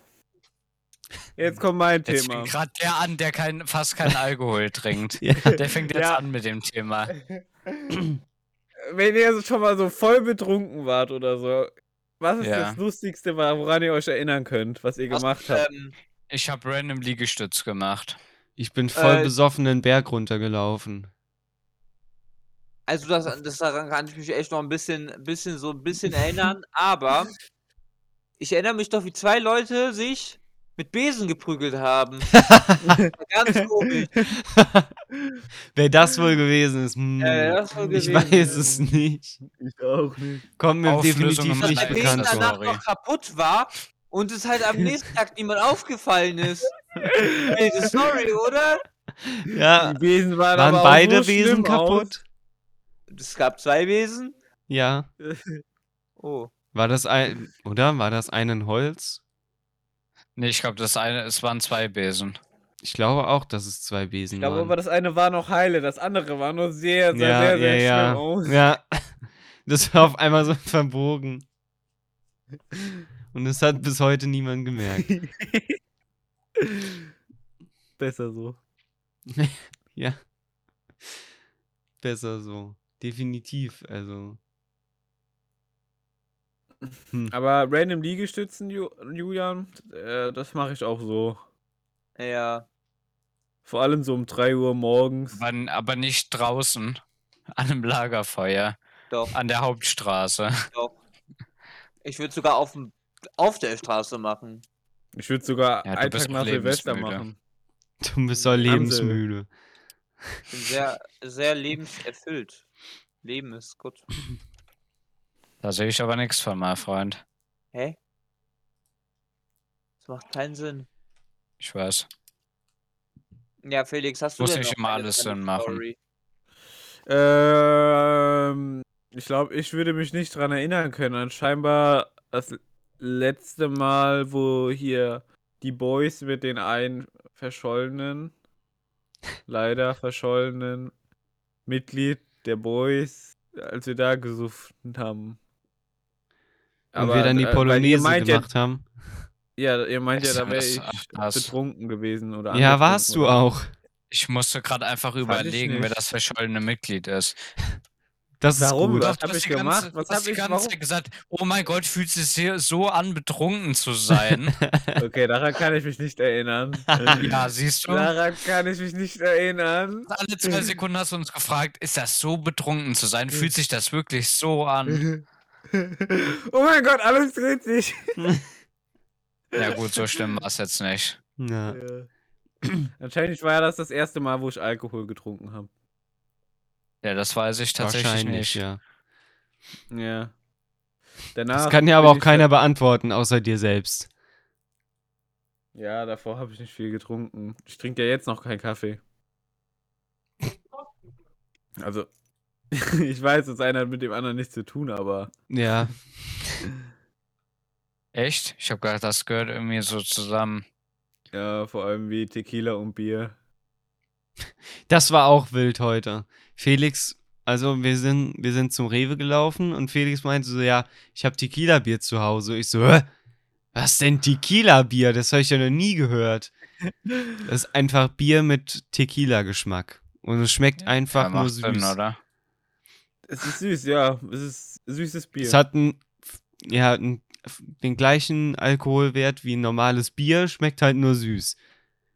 Jetzt kommt mein Jetzt Thema. fängt gerade der an, der kein, fast keinen Alkohol trinkt. Ja. Der fängt jetzt Ja. an mit dem Thema. Wenn ihr schon mal so voll betrunken wart oder so, was ist Ja. das Lustigste, woran ihr euch erinnern könnt, was ihr Was, gemacht habt? ähm, Ich habe random Liegestütz gemacht. Ich bin voll Äh, besoffen den Berg runtergelaufen. Also das, das daran kann ich mich echt noch ein bisschen, bisschen so ein bisschen erinnern, aber ich erinnere mich doch, wie zwei Leute sich mit Besen geprügelt haben. Ganz komisch. Wer das wohl gewesen ist, hm, Äh, das wohl ich gewesen weiß ist. es nicht. Ich auch nicht. Kommt mir Auflösung definitiv nicht Bekannt Besen vor. danach Sorry. noch kaputt war und es halt am nächsten Tag niemand aufgefallen ist. Ey, das ist Story, oder? Ja, Die Besen waren, waren aber auch beide so schlimm kaputt? Es gab zwei Besen. Ja. Aus. Oh. War das ein, oder? War das ein in Holz? Nee, ich glaube, das eine, es waren zwei Besen. Ich glaube auch, dass es zwei Besen Ich glaube waren. aber, das eine war noch heile, das andere war nur sehr, sehr, ja, sehr, sehr ja, ja. schlimm aus. Ja. Das war auf einmal so verbogen. Und es hat bis heute niemand gemerkt. Besser so. Ja. Besser so. Definitiv. Also. Hm. Aber random Liegestützen, Ju Julian, äh, das mache ich auch so. Ja. Vor allem so um 3 Uhr morgens. Aber, aber nicht draußen. An einem Lagerfeuer. Doch, An der Hauptstraße. doch. Ich würde sogar auf, auf der Straße machen. Ich würde sogar Ja, einen Tag nach Silvester machen. Du bist doch lebensmüde. Ich bin sehr, sehr lebenserfüllt. Leben ist gut. Da sehe ich aber nichts von, mein Freund. Hä? Das macht keinen Sinn. Ich weiß. Ja, Felix, hast du Muss denn nicht noch immer alles Sinn machen. Ähm, ich glaube, ich würde mich nicht dran erinnern können. An scheinbar das letzte Mal, wo hier die Boys mit den einen verschollenen, leider verschollenen Mitglied der Boys, als wir da gesucht haben. Und wir dann die äh, Polonaise meint gemacht haben. Ja, ja, ihr meint ja, da wäre ich ach, das. betrunken gewesen oder Ja, warst du auch. Ich musste gerade einfach überlegen, wer das verschollene Mitglied ist. Das Warum? ist gut. Was Du hab hast ich die ganze- gemacht? Was du hast hab die ich- ganze warum? Zeit gesagt, oh mein Gott, fühlt es sich so an, betrunken zu sein. Okay, daran kann ich mich nicht erinnern. ja, siehst du? Daran kann ich mich nicht erinnern. Alle zwei Sekunden hast du uns gefragt, ist das so betrunken zu sein? Fühlt sich das wirklich so an? oh mein Gott, alles dreht sich. Ja gut, so schlimm war es jetzt nicht. Ja. Ja. Anscheinend war ja das das erste Mal, wo ich Alkohol getrunken habe. Ja, das weiß ich tatsächlich Wahrscheinlich, nicht. ja. Ja. Danach Das kann ja aber auch keiner beantworten, außer dir selbst. Ja, davor habe ich nicht viel getrunken. Ich trinke ja jetzt noch keinen Kaffee. Also, ich weiß, das eine hat mit dem anderen nichts zu tun, aber Ja. Echt? Ich habe gedacht, das gehört irgendwie so zusammen. ja, vor allem wie Tequila und Bier. Das war auch wild heute. Felix, also wir sind, wir sind zum Rewe gelaufen und Felix meinte so, ja, ich habe Tequila-Bier zu Hause. Ich so, Hä? was denn Tequila-Bier? Das habe ich ja noch nie gehört. Das ist einfach Bier mit Tequila-Geschmack. Und es schmeckt einfach ja, nur süß. Sinn, oder? Es ist süß, ja. Es ist süßes Bier. Es hat einen, ja, einen, den gleichen Alkoholwert wie ein normales Bier, schmeckt halt nur süß.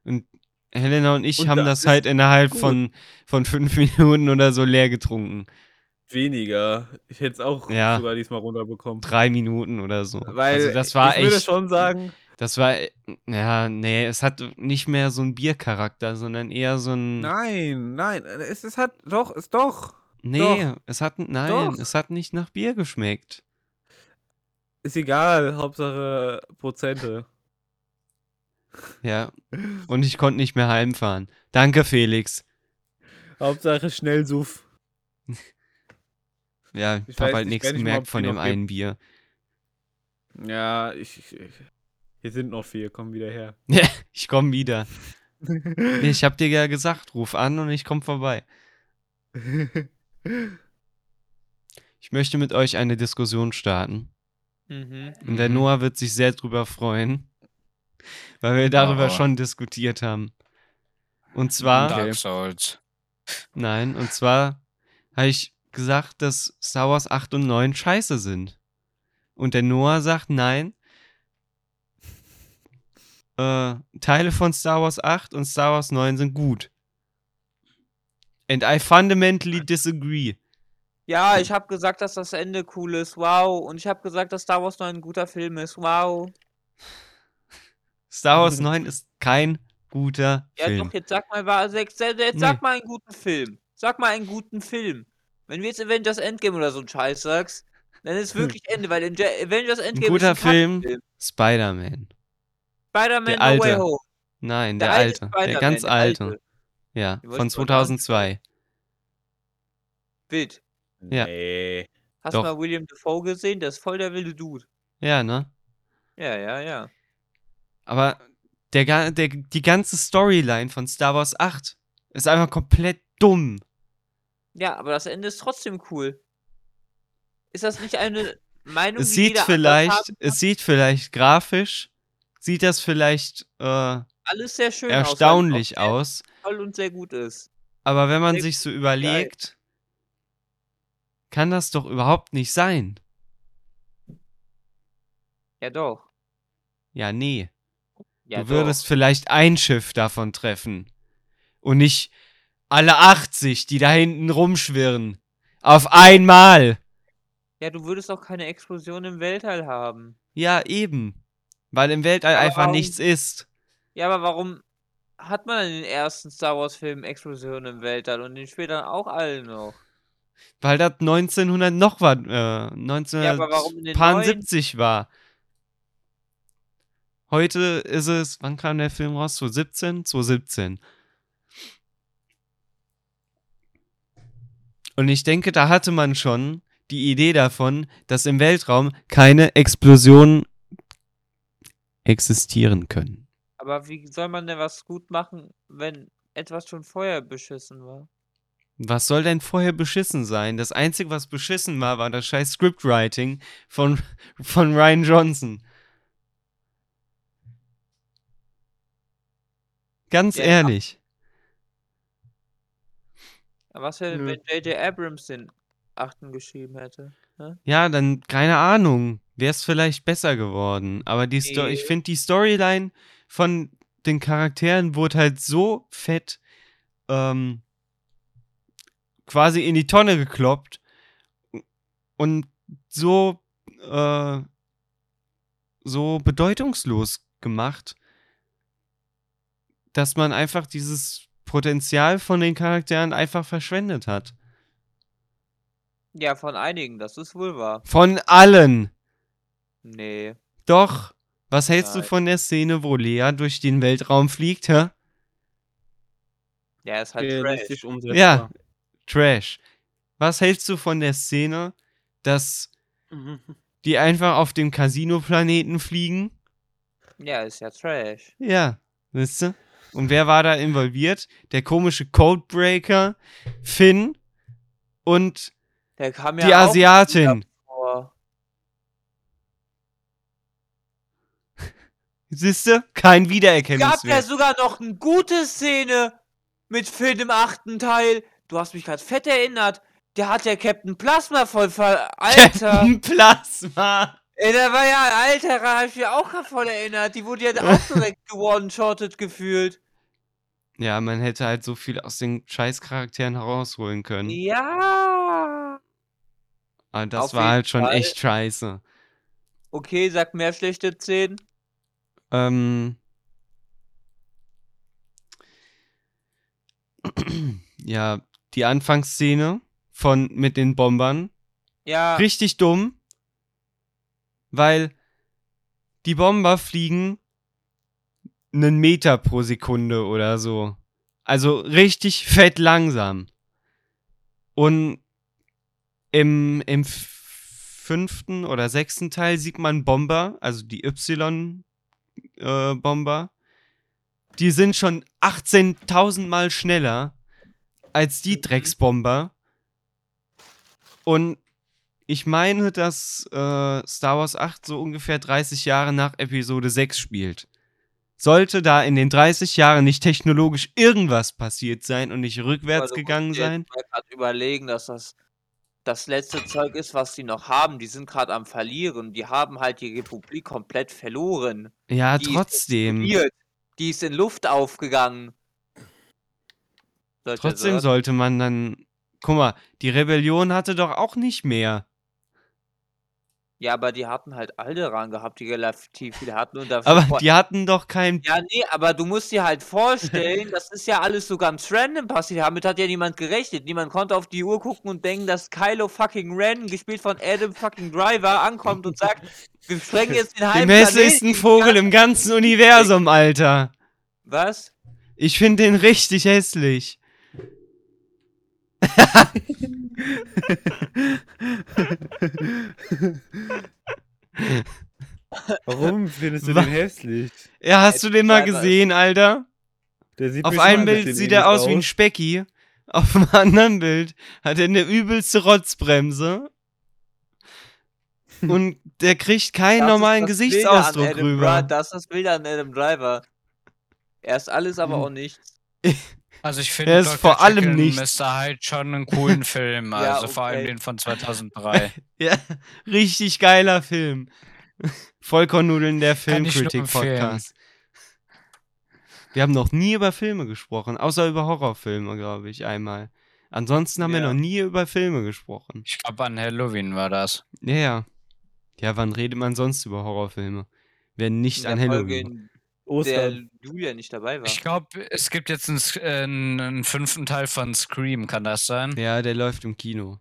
Und Helena und ich Und haben das das halt innerhalb gut. von, von fünf Minuten oder so leer getrunken. Weniger. Ich hätte es auch Ja. sogar diesmal runterbekommen. Drei Minuten oder so. Weil also das war ich würde echt, schon sagen, das war, ja, nee, es hat nicht mehr so einen Biercharakter, sondern eher so ein, nein, nein, es, es hat doch, es doch. Nee, es hat, nein, Doch. es hat nicht nach Bier geschmeckt. Ist egal, Hauptsache Prozente. Ja, und ich konnte nicht mehr heimfahren. Danke, Felix. Hauptsache schnell Suff. Ja, ich habe halt nicht, nichts mal, gemerkt von dem einen Bier. Ja, ich, ich. Hier sind noch vier, komm wieder her. Ich komme wieder. Ich hab dir ja gesagt, ruf an und ich komme vorbei. Ich möchte mit euch eine Diskussion starten. Mhm. Und der Mhm. Noah wird sich sehr drüber freuen, weil wir darüber Oh. schon diskutiert haben. Und zwar, Dark Souls. nein, und zwar habe ich gesagt, dass Star Wars 8 und 9 scheiße sind. Und der Noah sagt, nein, äh, Teile von Star Wars 8 und Star Wars 9 sind gut. And I fundamentally disagree. Ja, ich habe gesagt, dass das Ende cool ist. Wow. Und ich habe gesagt, dass Star Wars noch ein guter Film ist. Wow. Star Wars 9 ist kein guter Ja, Film. doch, jetzt sag mal, war, jetzt, jetzt Nee. sag mal einen guten Film. Sag mal einen guten Film. Wenn wir jetzt Avengers Endgame oder so einen Scheiß sagst, dann ist wirklich Ende, weil Ja- Avengers Endgame guter ist ein Film. Kackfilm. Spider-Man. Spider-Man Der No Way. Home. Nein, der, alte alte. Der ganz der alte. Ja, von ich mal 2002. Wild. Ja. Nee. Hast du mal William Dafoe gesehen? Der ist voll der wilde Dude. Ja, ne? Ja, ja, ja. Aber der, der, die ganze Storyline von Star Wars 8 ist einfach komplett dumm. Ja, aber das Ende ist trotzdem cool. Ist das nicht eine Meinung, Es die sieht vielleicht, haben kann? es sieht vielleicht grafisch, sieht das vielleicht äh, alles sehr schön erstaunlich aus. aus. Toll und sehr gut ist. Aber wenn man Sehr sich so überlegt, kann das doch überhaupt nicht sein. Ja, doch. Ja, nee. Ja, du würdest vielleicht ein Schiff davon treffen. Und nicht alle 80, die da hinten rumschwirren. Auf einmal. doch. Ja, du würdest auch keine Explosion im Weltall haben. Ja, eben. Weil im Weltall Aber einfach warum- nichts ist. Ja, aber warum hat man in den ersten Star Wars Filmen Explosionen im Weltall und in den späteren auch allen noch? Weil das 1900 noch war, äh, aber warum in den 1970 war. Heute ist es, wann kam der Film raus? 2017? 2017. Und ich denke, da hatte man schon die Idee davon, dass im Weltraum keine Explosionen existieren können. Aber wie soll man denn was gut machen, wenn etwas schon vorher beschissen war? Was soll denn vorher beschissen sein? Das Einzige, was beschissen war, war das scheiß Scriptwriting von, von Ryan Johnson. Ganz Ja. ehrlich. Aber Was wäre, wenn J.J. Abrams den achten geschrieben hätte? Ja, dann, keine Ahnung, wäre es vielleicht besser geworden. Aber die Sto ich Nee. finde, die Storyline von den Charakteren wurde halt so fett ähm, quasi in die Tonne gekloppt und so, äh, so bedeutungslos gemacht, dass man einfach dieses Potenzial von den Charakteren einfach verschwendet hat. Ja, von einigen, das ist wohl wahr. Von allen. Nee. Doch. Was hältst du Nein. von der Szene, wo Lea durch den Weltraum fliegt, hä? Ja, ist halt Trash. Realistisch umsetzbar. Ja. Trash. Was hältst du von der Szene, dass Mhm. die einfach auf dem Casino-Planeten fliegen? Ja, ist ja Trash. Ja, wisst ihr? Und wer war da involviert? Der komische Codebreaker, Finn und Der kam ja die auch Asiatin. vor. Siehst du? Kein Gab ja Wiedererkennungswert. sogar noch eine gute Szene mit Finn im achten Teil. Du hast mich gerade fett erinnert. Der hat ja Captain Plasma voll ver... Alter. Captain Plasma. Ey, der war ja, Alter, da hab ich mich auch voll erinnert. Die wurde ja auch direkt gewone-shottet gefühlt. Ja, man hätte halt so viel aus den Scheißcharakteren herausholen können. Ja. Aber das Auf war halt schon Fall. echt scheiße. Okay, sag mehr schlechte Szenen. Ähm. ja, die Anfangsszene von mit den Bombern. Ja. Richtig dumm. Weil die Bomber fliegen einen Meter pro Sekunde oder so. Also richtig fett langsam. Und im, im fünften oder sechsten Teil sieht man Bomber, also die Y-Bomber. die sind schon 18.000 Mal schneller als die Drecksbomber. Und ich meine, dass äh, Star Wars 8 so ungefähr 30 Jahre nach Episode 6 spielt. Sollte da in den 30 Jahren nicht technologisch irgendwas passiert sein und nicht rückwärts du gegangen sein? mal grad überlegen, dass das das letzte Zeug ist, was die noch haben. Die sind gerade am Verlieren. Die haben halt die Republik komplett verloren. Ja, Die ist trotzdem. explodiert. Die ist in Luft aufgegangen. Sollte Trotzdem so- sollte man dann. Guck mal, die Rebellion hatte doch auch nicht mehr. Ja, aber die hatten halt Alderan gehabt, die relativ viel hatten. Und dafür Aber die hatten doch kein. Ja, nee, aber du musst dir halt vorstellen, das ist ja alles so ganz random passiert. Damit hat ja niemand gerechnet. Niemand konnte auf die Uhr gucken und denken, dass Kylo fucking Ren, gespielt von Adam fucking Driver, ankommt und sagt, wir sprengen jetzt den Dem halben hässlichsten. Vogel im ganzen Universum, Alter. Was? Ich finde den richtig hässlich. Warum findest du den hässlich? Ja, hast du den mal gesehen, Alter? Der sieht Auf einem Bild sieht er aus wie ein Specki. Auf dem anderen Bild hat er eine übelste Rotzbremse. Und der kriegt keinen normalen Gesichtsausdruck rüber. Das ist das Bilde an Adam Driver. Er ist alles, aber Mhm. auch nichts. Also ich finde Er ist Dr. vor allem Jekyll nichts. Mr. Hyde schon einen coolen Film, Ja, also vor allem okay. den von 2003. Ja, richtig geiler Film. Vollkornnudeln, der Filmkritik-Podcast. Wir haben noch nie über Filme gesprochen, außer über Horrorfilme, glaube ich, einmal. Ansonsten haben wir Ja. noch nie über Filme gesprochen. Ich glaube, an Halloween war das. Ja, ja. Ja, wann redet man sonst über Horrorfilme? Wenn nicht an Halloween. In der Ostern. Julia nicht dabei war. Ich glaube, es gibt jetzt einen, äh, einen, einen fünften Teil von Scream, kann das sein? Ja, der läuft im Kino.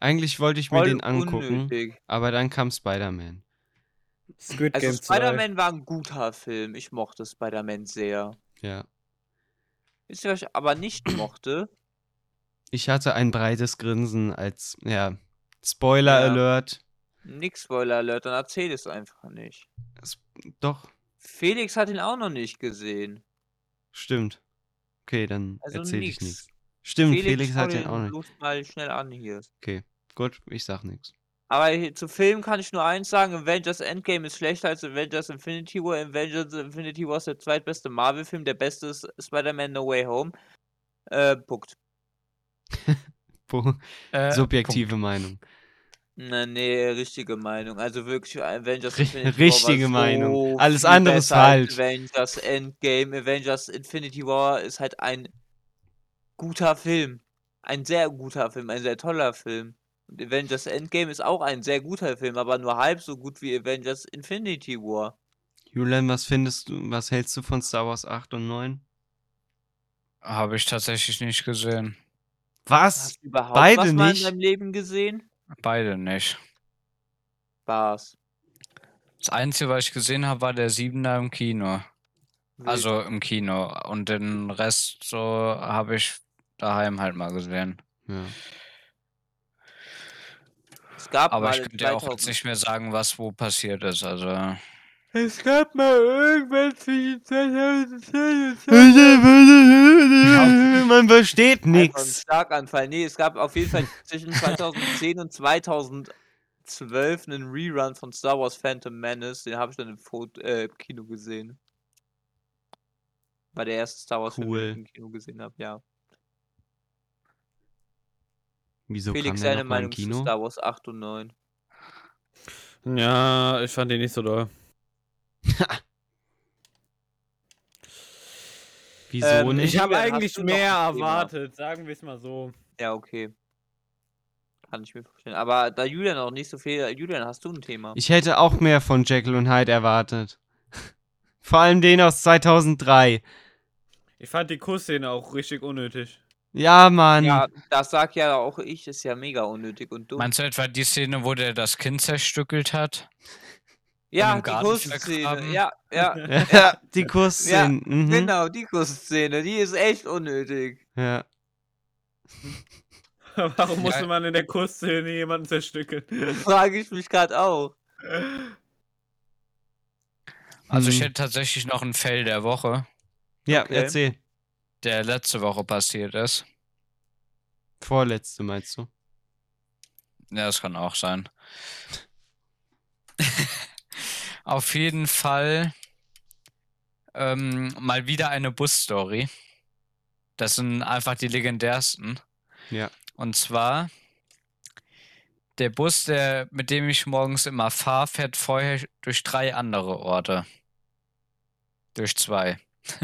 Eigentlich wollte ich mir Voll den angucken, unnötig. aber dann kam Spider-Man. Squid Also Game 2. Spider-Man war ein guter Film. Ich mochte Spider-Man sehr. Ja. Wisst ihr, was ich aber nicht mochte? Ich hatte ein breites Grinsen als, ja, Spoiler Ja. Alert. Nix Spoiler Alert, dann erzähl es einfach nicht. Doch, Felix hat ihn auch noch nicht gesehen. Stimmt. Okay, dann Also erzähle ich nichts. Stimmt, Felix, Felix, hat den auch nicht. bloß mal schnell an hier. Okay, gut, ich sag nichts. Aber zu Film kann ich nur eins sagen: Avengers Endgame ist schlechter als Avengers Infinity War. Avengers Infinity War ist der zweitbeste Marvel-Film, der beste ist Spider-Man No Way Home. Äh, Punkt. Äh, Subjektive Meinung. Na, nee, richtige Meinung. Also wirklich, Avengers Ri- Infinity richtige War Meinung. so Alles viel andere ist falsch. Avengers Endgame. Avengers Infinity War ist halt ein guter Film. Ein sehr guter Film, ein sehr toller Film. Und Avengers Endgame ist auch ein sehr guter Film, aber nur halb so gut wie Avengers Infinity War. Julian, was findest du, was hältst du von Star Wars 8 und 9? Habe ich tatsächlich nicht gesehen. Was? Hast du überhaupt Beide was mal in nicht? deinem Leben gesehen? Beide nicht. Spaß. Das Einzige, was ich gesehen habe, war der Siebener im Kino. Wild. Also im Kino. Und den Rest so habe ich daheim halt mal gesehen. Ja. es gab Aber mal ich könnte ja auch jetzt 2000 nicht mehr sagen, was wo passiert ist. Also. Es gab mal irgendwann zwischen 2010 und Man versteht nichts. Starkanfall. Nee, es gab auf jeden Fall zwischen 2010 und 2012 einen Rerun von Star Wars Phantom Menace. Den habe ich dann im, Foto, äh, im Kino gesehen. War der erste Star Wars Film, den Cool. ich im Kino gesehen habe, ja. Wieso Felix, im Meinung zu Kino? Star Wars 8 und 9. Ja, ich fand den nicht so doll. Wieso Ähm, nicht? ich habe eigentlich mehr erwartet, sagen wir es mal so. Ja, okay. Kann ich mir vorstellen. Aber da Julian auch nicht so viel. Julian, hast du ein Thema? Ich hätte auch mehr von Jekyll und Hyde erwartet. Vor allem den aus 2003. Ich fand die Kussszene auch richtig unnötig. Ja, Mann. Ja, das sag ja auch ich, ist ja mega unnötig und dumm. Meinst du etwa die Szene, wo der das Kind zerstückelt hat? ja, die Kussszene. Ja, ja. Ja, die Kussszene. mhm. Genau, die Kussszene, die ist echt unnötig. Ja. Warum musste Ja. man in der Kussszene jemanden zerstückeln? Frage ich mich gerade auch. Also ich Mhm. hätte tatsächlich noch ein Fell der Woche, Ja, Okay. erzähl. der letzte Woche passiert ist. Vorletzte meinst du? Ja, das kann auch sein. Auf jeden Fall ähm, mal wieder eine Busstory. Das sind einfach die legendärsten. Ja. Und zwar, der Bus, der, mit dem ich morgens immer fahre, fährt vorher durch drei andere Orte. Durch zwei.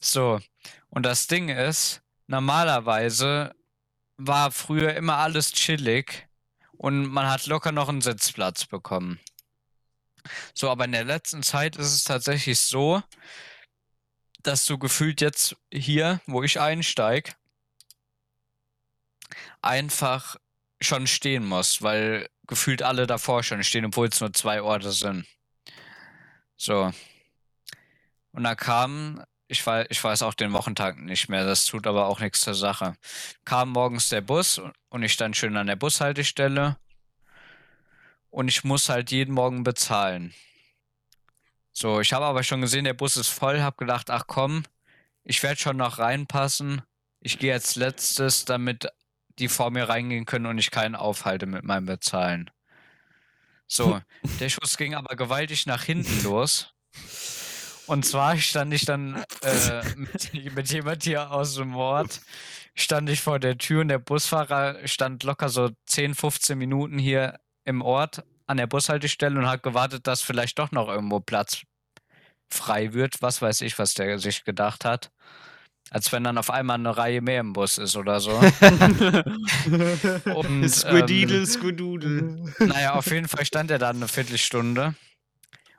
so, und das Ding ist, normalerweise war früher immer alles chillig und man hat locker noch einen Sitzplatz bekommen. So, aber in der letzten Zeit ist es tatsächlich so, dass du gefühlt jetzt hier, wo ich einsteig, einfach schon stehen musst, weil gefühlt alle davor schon stehen, obwohl es nur zwei Orte sind. So. Und da kam, ich weiß, ich weiß auch den Wochentag nicht mehr, das tut aber auch nichts zur Sache. Kam morgens der Bus und ich stand schön an der Bushaltestelle und ich muss halt jeden Morgen bezahlen. So, ich habe aber schon gesehen, der Bus ist voll, habe gedacht, ach komm, ich werde schon noch reinpassen. Ich gehe als letztes, damit die vor mir reingehen können und ich keinen aufhalte mit meinem Bezahlen. So, der Schuss ging aber gewaltig nach hinten los. Und zwar stand ich dann äh, mit, mit jemand hier aus dem Ort, stand ich vor der Tür und der Busfahrer stand locker so 10, 15 Minuten hier im Ort an der Bushaltestelle und hat gewartet, dass vielleicht doch noch irgendwo Platz frei wird. Was weiß ich, was der sich gedacht hat. Als wenn dann auf einmal eine Reihe mehr im Bus ist oder so. Und, Squididel, ähm, Squidudel. naja, auf jeden Fall stand er dann eine Viertelstunde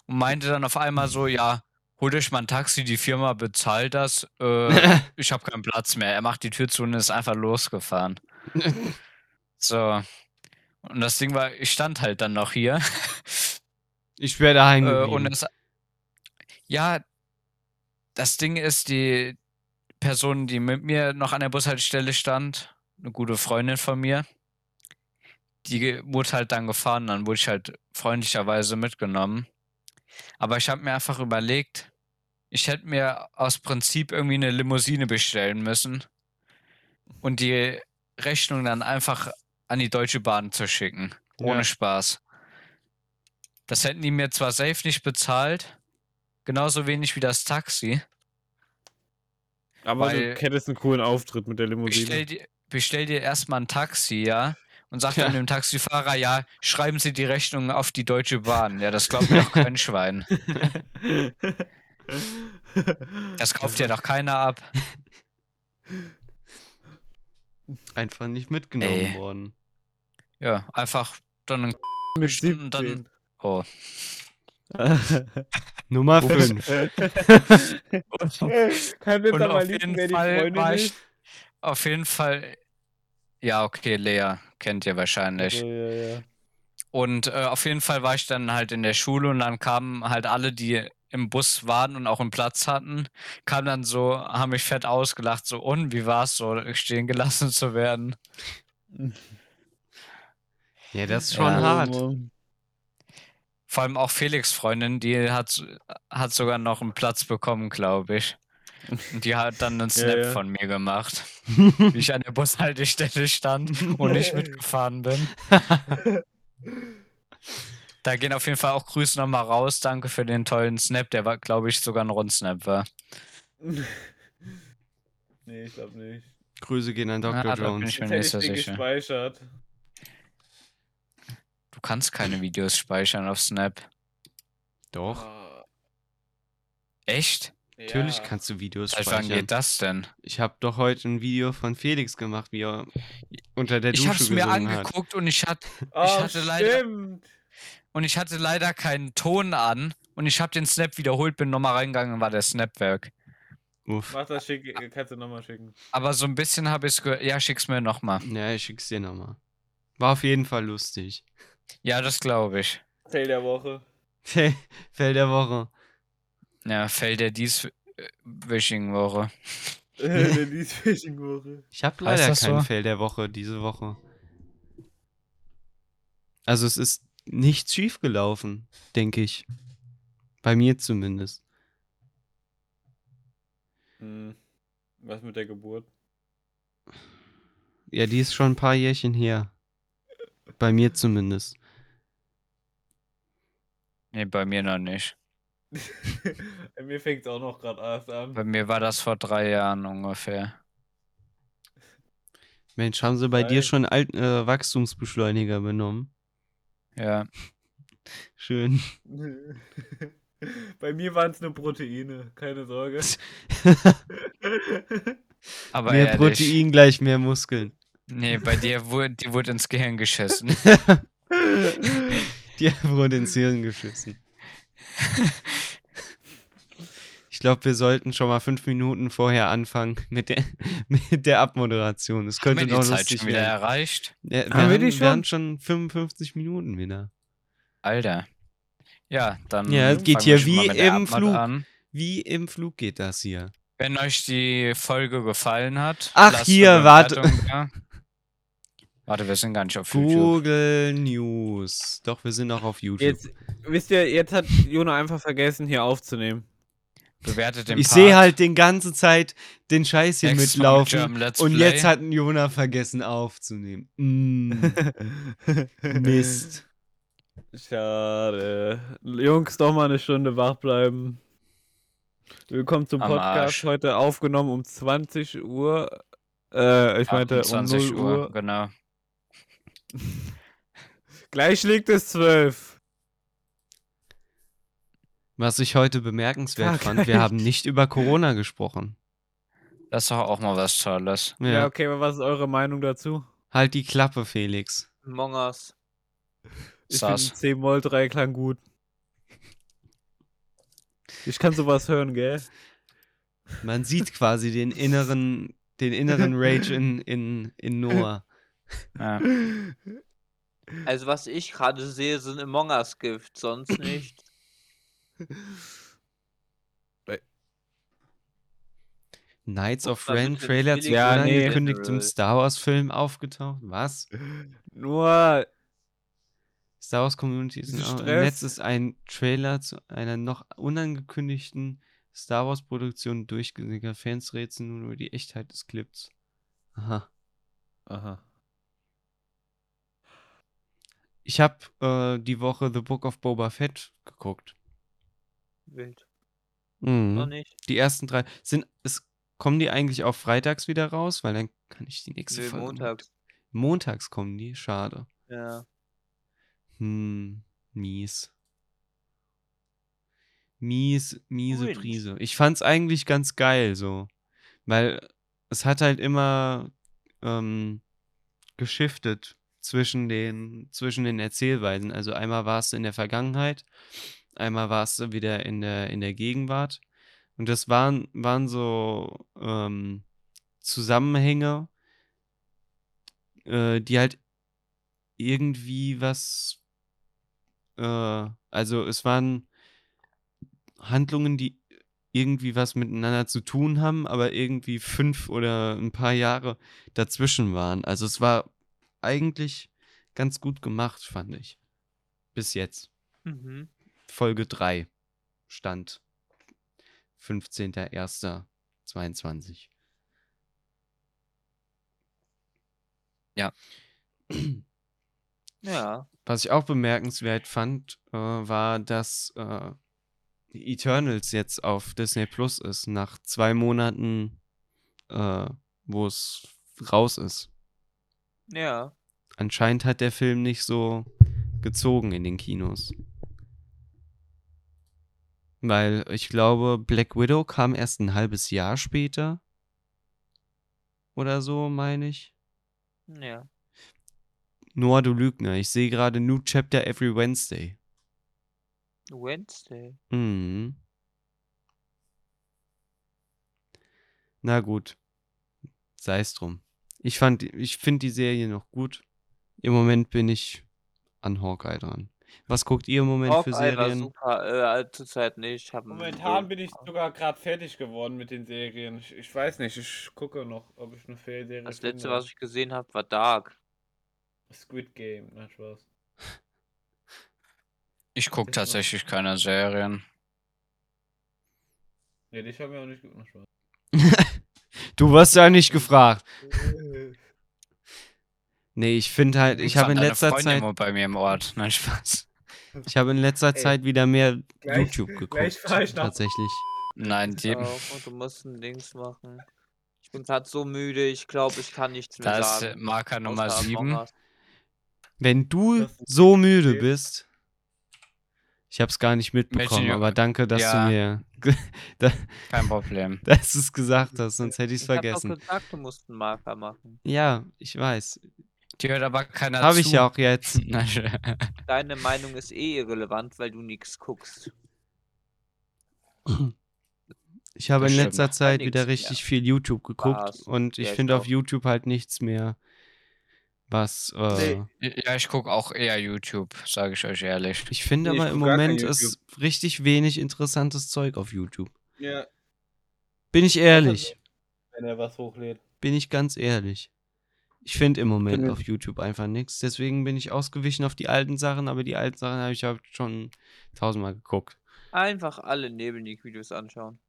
und meinte dann auf einmal so, ja, hol euch mal ein Taxi, die Firma bezahlt das, äh, ich habe keinen Platz mehr. Er macht die Tür zu und ist einfach losgefahren. So. Und das Ding war, ich stand halt dann noch hier. Ich wäre daheim Äh, und es, ja, das Ding ist, die Person, die mit mir noch an der Bushaltestelle stand, eine gute Freundin von mir, die wurde halt dann gefahren, dann wurde ich halt freundlicherweise mitgenommen. Aber ich habe mir einfach überlegt, ich hätte mir aus Prinzip irgendwie eine Limousine bestellen müssen und die Rechnung dann einfach an die Deutsche Bahn zu schicken. Ohne Ja. Spaß. Das hätten die mir zwar safe nicht bezahlt, genauso wenig wie das Taxi. Aber du hättest einen coolen Auftritt mit der Bestell Limousine. dir, bestell dir erstmal ein Taxi, ja? Und sag dann Ja. dem Taxifahrer, ja, schreiben Sie die Rechnung auf die Deutsche Bahn. Ja, das glaubt mir doch kein Schwein. Das kauft ja doch keiner ab. Einfach nicht mitgenommen Ey. worden. Ja, einfach dann ein mit Stunden dann- 17. Oh. Nummer 5. Kann jetzt Und aber auf jeden wer die Fall Freundin war ich ist. auf jeden Fall. Ja, okay, Lea kennt ihr wahrscheinlich. Ja, ja, ja. Und äh, auf jeden Fall war ich dann halt in der Schule und dann kamen halt alle, die im Bus waren und auch einen Platz hatten, kamen dann so, haben mich fett ausgelacht, so, und wie war es so, stehen gelassen zu werden? Ja, das ist schon Ja. hart. Mann. Vor allem auch Felix Freundin, die hat, hat sogar noch einen Platz bekommen, glaube ich. Und die hat dann einen Snap ja. von mir gemacht, wie ich an der Bushaltestelle stand und nicht mitgefahren bin. Da gehen auf jeden Fall auch Grüße nochmal raus. Danke für den tollen Snap. Der war, glaube ich, sogar ein Rundsnap war. nee, ich glaube nicht. Grüße gehen an Dr. Ah, da bin Jones. ich mir Jetzt nicht so ich sicher. gespeichert. Du kannst keine Videos speichern auf Snap. Doch, Ah, Echt? natürlich ja. kannst du Videos Seit wann speichern. geht das denn? Ich habe doch heute ein Video von Felix gemacht, wie er unter der Ich Dusche habe es mir gesungen hat. angeguckt und ich hatte Oh, hatte leider- stimmt. Und ich hatte leider keinen Ton an und ich habe den Snap wiederholt, bin nochmal reingegangen und war der Snap weg. Uff. Mach das schick, kannst du nochmal schicken. Aber so ein bisschen habe ich es gehört. Ja, schick's mir nochmal. Ja, ich schick's dir nochmal. War auf jeden Fall lustig. Ja, das glaube ich. Fail der Woche. Fell der Woche. Ja, fällt der dies äh, Wishing Woche. der Fishing-Woche. Ich habe leider keinen so? Fail der Woche diese Woche. Also es ist nichts schiefgelaufen, denke ich. Bei mir zumindest. Hm. Was mit der Geburt? Ja, die ist schon ein paar Jährchen her. Bei mir zumindest. Nee, bei mir noch nicht. Mir fängt es auch noch gerade erst an. Bei mir war das vor drei Jahren ungefähr. Mensch, haben sie bei dir Geil. schon Alt äh, Wachstumsbeschleuniger benommen? Ja. Schön. Bei mir waren es nur Proteine, keine Sorge. Aber mehr ehrlich, Protein gleich mehr Muskeln. Nee, bei dir wurde, die wurde ins Gehirn geschissen. Die wurde ins Hirn geschissen. Ich glaube, wir sollten schon mal fünf Minuten vorher anfangen mit der, mit der Abmoderation. Das Haben könnte wir noch die Zeit lustig schon wieder werden. erreicht? Ja, wir, Haben wir haben, wir haben schon? schon 55 Minuten wieder. Alter. Ja, dann. Ja, es geht hier wir schon wie im Flug. An. Wie im Flug geht das hier. Wenn euch die Folge gefallen hat. Ach, lasst hier, eine warte. Warte, wir sind gar nicht auf YouTube. Google News. Doch, wir sind auch auf YouTube. Jetzt, wisst ihr, jetzt hat Jona einfach vergessen, hier aufzunehmen. Bewertet den ich sehe halt den ganze Zeit den Scheiß hier Next mitlaufen. Und jetzt hat ein Jona vergessen aufzunehmen. Mm, Mist. Schade. Jungs, doch mal eine Stunde wach bleiben. Willkommen zum Am Podcast. Arsch. Heute aufgenommen um 20 Uhr. Äh, ich meinte um 28 0 Uhr. Genau. Gleich schlägt es 12. Was ich heute bemerkenswert Ah, fand, wir haben nicht über Corona gesprochen. Das ist doch auch mal was Tolles. Ja. Ja. okay, aber was ist eure Meinung dazu? Halt die Klappe, Felix. Among Us. Ich finde 10 Moll Dreiklang gut. Ich kann sowas hören, gell? Man sieht quasi den inneren, den inneren Rage in, in, in Noah. Ja. Also was ich gerade sehe, sind Among Us Gift, sonst nicht. Knights of Ren Trailer zu Ja, nee. unangekündigtem General. Star Wars Film aufgetaucht. Was? Nur Star Wars Community ist ist ein Trailer zu einer noch unangekündigten Star Wars Produktion durchgesickert. Fans rätseln nun über die Echtheit des Clips. Aha. Aha. Ich habe äh, die Woche The Book of Boba Fett geguckt. Wild. Mhm. Noch nicht. Die ersten drei sind es kommen die eigentlich auch freitags wieder raus, weil dann kann ich die nächste Nee, Folge. montags. Montags kommen die, schade. Ja. Hm, mies. Mies, miese Cringe. Prise. Ich fand's eigentlich ganz geil so, weil es hat halt immer ähm, geschiftet zwischen den zwischen den Erzählweisen. Also einmal warst du in der Vergangenheit, einmal warst du wieder in der in der Gegenwart und das waren waren so ähm, Zusammenhänge, äh, die halt irgendwie was äh, also es waren Handlungen, die irgendwie was miteinander zu tun haben, aber irgendwie fünf oder ein paar Jahre dazwischen waren. Also es war eigentlich ganz gut gemacht, fand ich. Bis jetzt. Mhm. Folge 3 stand 15.01.22. Ja. Was ich auch bemerkenswert fand, äh, war, dass äh, Eternals jetzt auf Disney Plus ist, nach zwei Monaten, äh, wo es raus ist. Ja. Anscheinend hat der Film nicht so gezogen in den Kinos. Weil ich glaube, Black Widow kam erst ein halbes Jahr später. Oder so, meine ich. Ja. Noah, du Lügner. Ich sehe gerade New Chapter Every Wednesday. Wednesday. Mhm. Na gut. Sei es drum. Ich fand, ich finde die Serie noch gut. Im Moment bin ich an Hawkeye dran. Was guckt ihr im Moment für Hawkeye war Serien? super, äh, zurzeit nicht. Ich hab Momentan bin ich sogar gerade fertig geworden mit den Serien. Ich, ich weiß nicht, ich gucke noch, ob ich eine Serie Das letzte, finde. was ich gesehen habe, war Dark. Squid Game, na Spaß. Ich gucke tatsächlich keine Serien. Nee, dich haben wir auch nicht gut, na Spaß. Du wirst ja nicht gefragt. Nee, ich finde halt, ich habe in letzter Freundin Zeit, immer bei mir im Ort. Nein, Spaß. ich habe in letzter Ey, Zeit wieder mehr gleich- YouTube geguckt. ich tatsächlich. Nein, die, du musst ein Dings machen. Ich bin gerade so müde, ich glaube, ich kann nichts mehr da ist äh, sagen. Marker Nummer außer 7. Among Us. Wenn du Das ist so müde bist, ich habe es gar nicht mitbekommen, aber danke, dass Ja. du mir da, Kein Problem. dass du es gesagt hast, sonst hätte ich es Ich hab doch vergessen. gesagt, du musst einen Marker machen. Ja, ich weiß. Die hört aber keiner Habe ich zu. ja auch jetzt. Deine Meinung ist eh irrelevant, weil du nichts guckst. Ich habe Das in stimmt. letzter Zeit nix wieder mehr. richtig viel YouTube geguckt Spaß. und ich Ja, ich finde auf. YouTube halt nichts mehr, was. Äh, Nee. ja, ich gucke auch eher YouTube, sage ich euch ehrlich. Ich finde Nee, ich aber im gar kein Moment ist richtig wenig interessantes Zeug auf YouTube. Ja, Bin ich ehrlich. wenn er was hochlädt. Bin ich ganz ehrlich. Ich finde im Moment Finde- auf YouTube einfach nichts. Deswegen bin ich ausgewichen auf die alten Sachen, aber die alten Sachen habe ich halt schon tausendmal geguckt. Einfach alle Nebelnik-Videos anschauen.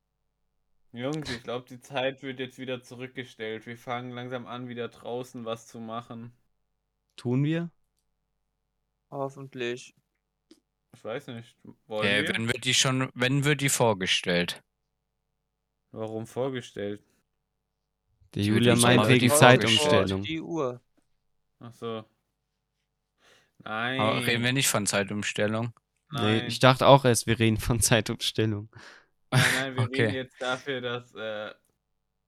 Jungs, ich glaube, die Zeit wird jetzt wieder zurückgestellt. Wir fangen langsam an, wieder draußen was zu machen. Tun wir? Hoffentlich. Ich weiß nicht. Wollen Äh, wir? wenn wird die schon, wenn wird die vorgestellt? Warum vorgestellt? Der Die Julia wird meint wegen Zeitumstellung. Die Uhr. Ach so. Nein. Aber reden wir nicht von Zeitumstellung. Nee, nein. ich dachte auch erst, wir reden von Zeitumstellung. Nein, nein, wir Okay. reden jetzt dafür, dass äh,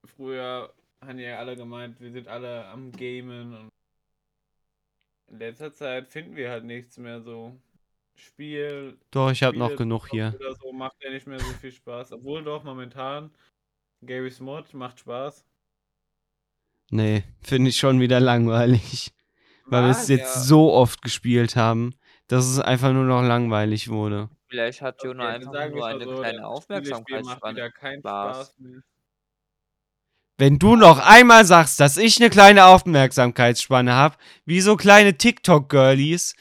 früher haben ja alle gemeint, wir sind alle am Gamen und in letzter Zeit finden wir halt nichts mehr so. Spiel. Doch, ich habe noch genug hier. Oder so macht ja nicht mehr so viel Spaß. Obwohl doch momentan Gary's Mod macht Spaß. Nee, finde ich schon wieder langweilig. Weil wir es jetzt Ja. so oft gespielt haben, dass es einfach nur noch langweilig wurde. Vielleicht hat Okay, Jonah dann einfach nur eine so, kleine mehr. Wenn du noch einmal sagst, dass ich eine kleine Aufmerksamkeitsspanne habe, wie so kleine TikTok-Girlies,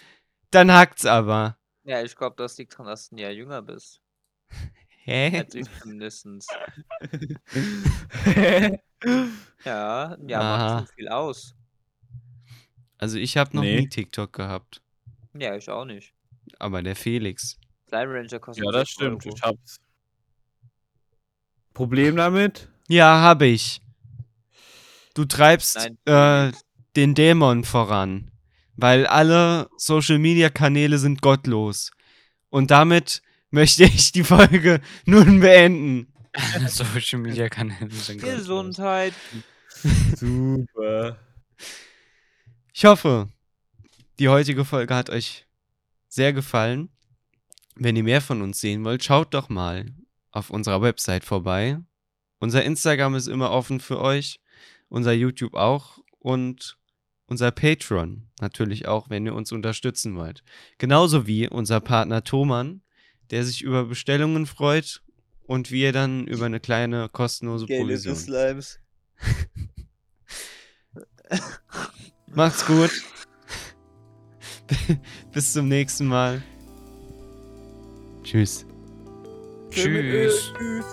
Dann hackt's aber. Ja, ich glaube, das liegt daran, dass du ein Jahr jünger bist. Hä? Als ich mindestens. Ja, Jahr Aha. macht schon viel aus. Also ich habe noch Nee. nie TikTok gehabt. Ja, ich auch nicht. Aber der Felix. Slime Ranger kostet ja, das 6 stimmt. Euro. Ich hab's. Problem damit? Ja, hab ich. Du treibst Nein, äh, den Dämon voran. Weil alle Social Media Kanäle sind gottlos. Und damit möchte ich die Folge nun beenden. Social Media Kanäle sind. Gesundheit. Super. Ich hoffe, die heutige Folge hat euch sehr gefallen. Wenn ihr mehr von uns sehen wollt, schaut doch mal auf unserer Website vorbei. Unser Instagram ist immer offen für euch, unser YouTube auch und unser Patreon natürlich auch, wenn ihr uns unterstützen wollt. Genauso wie unser Partner Thoman, der sich über Bestellungen freut und wir dann über eine kleine kostenlose Provision. Slimes. Macht's gut. Bis zum nächsten Mal. Tschüss. Tschüss. Tschüss.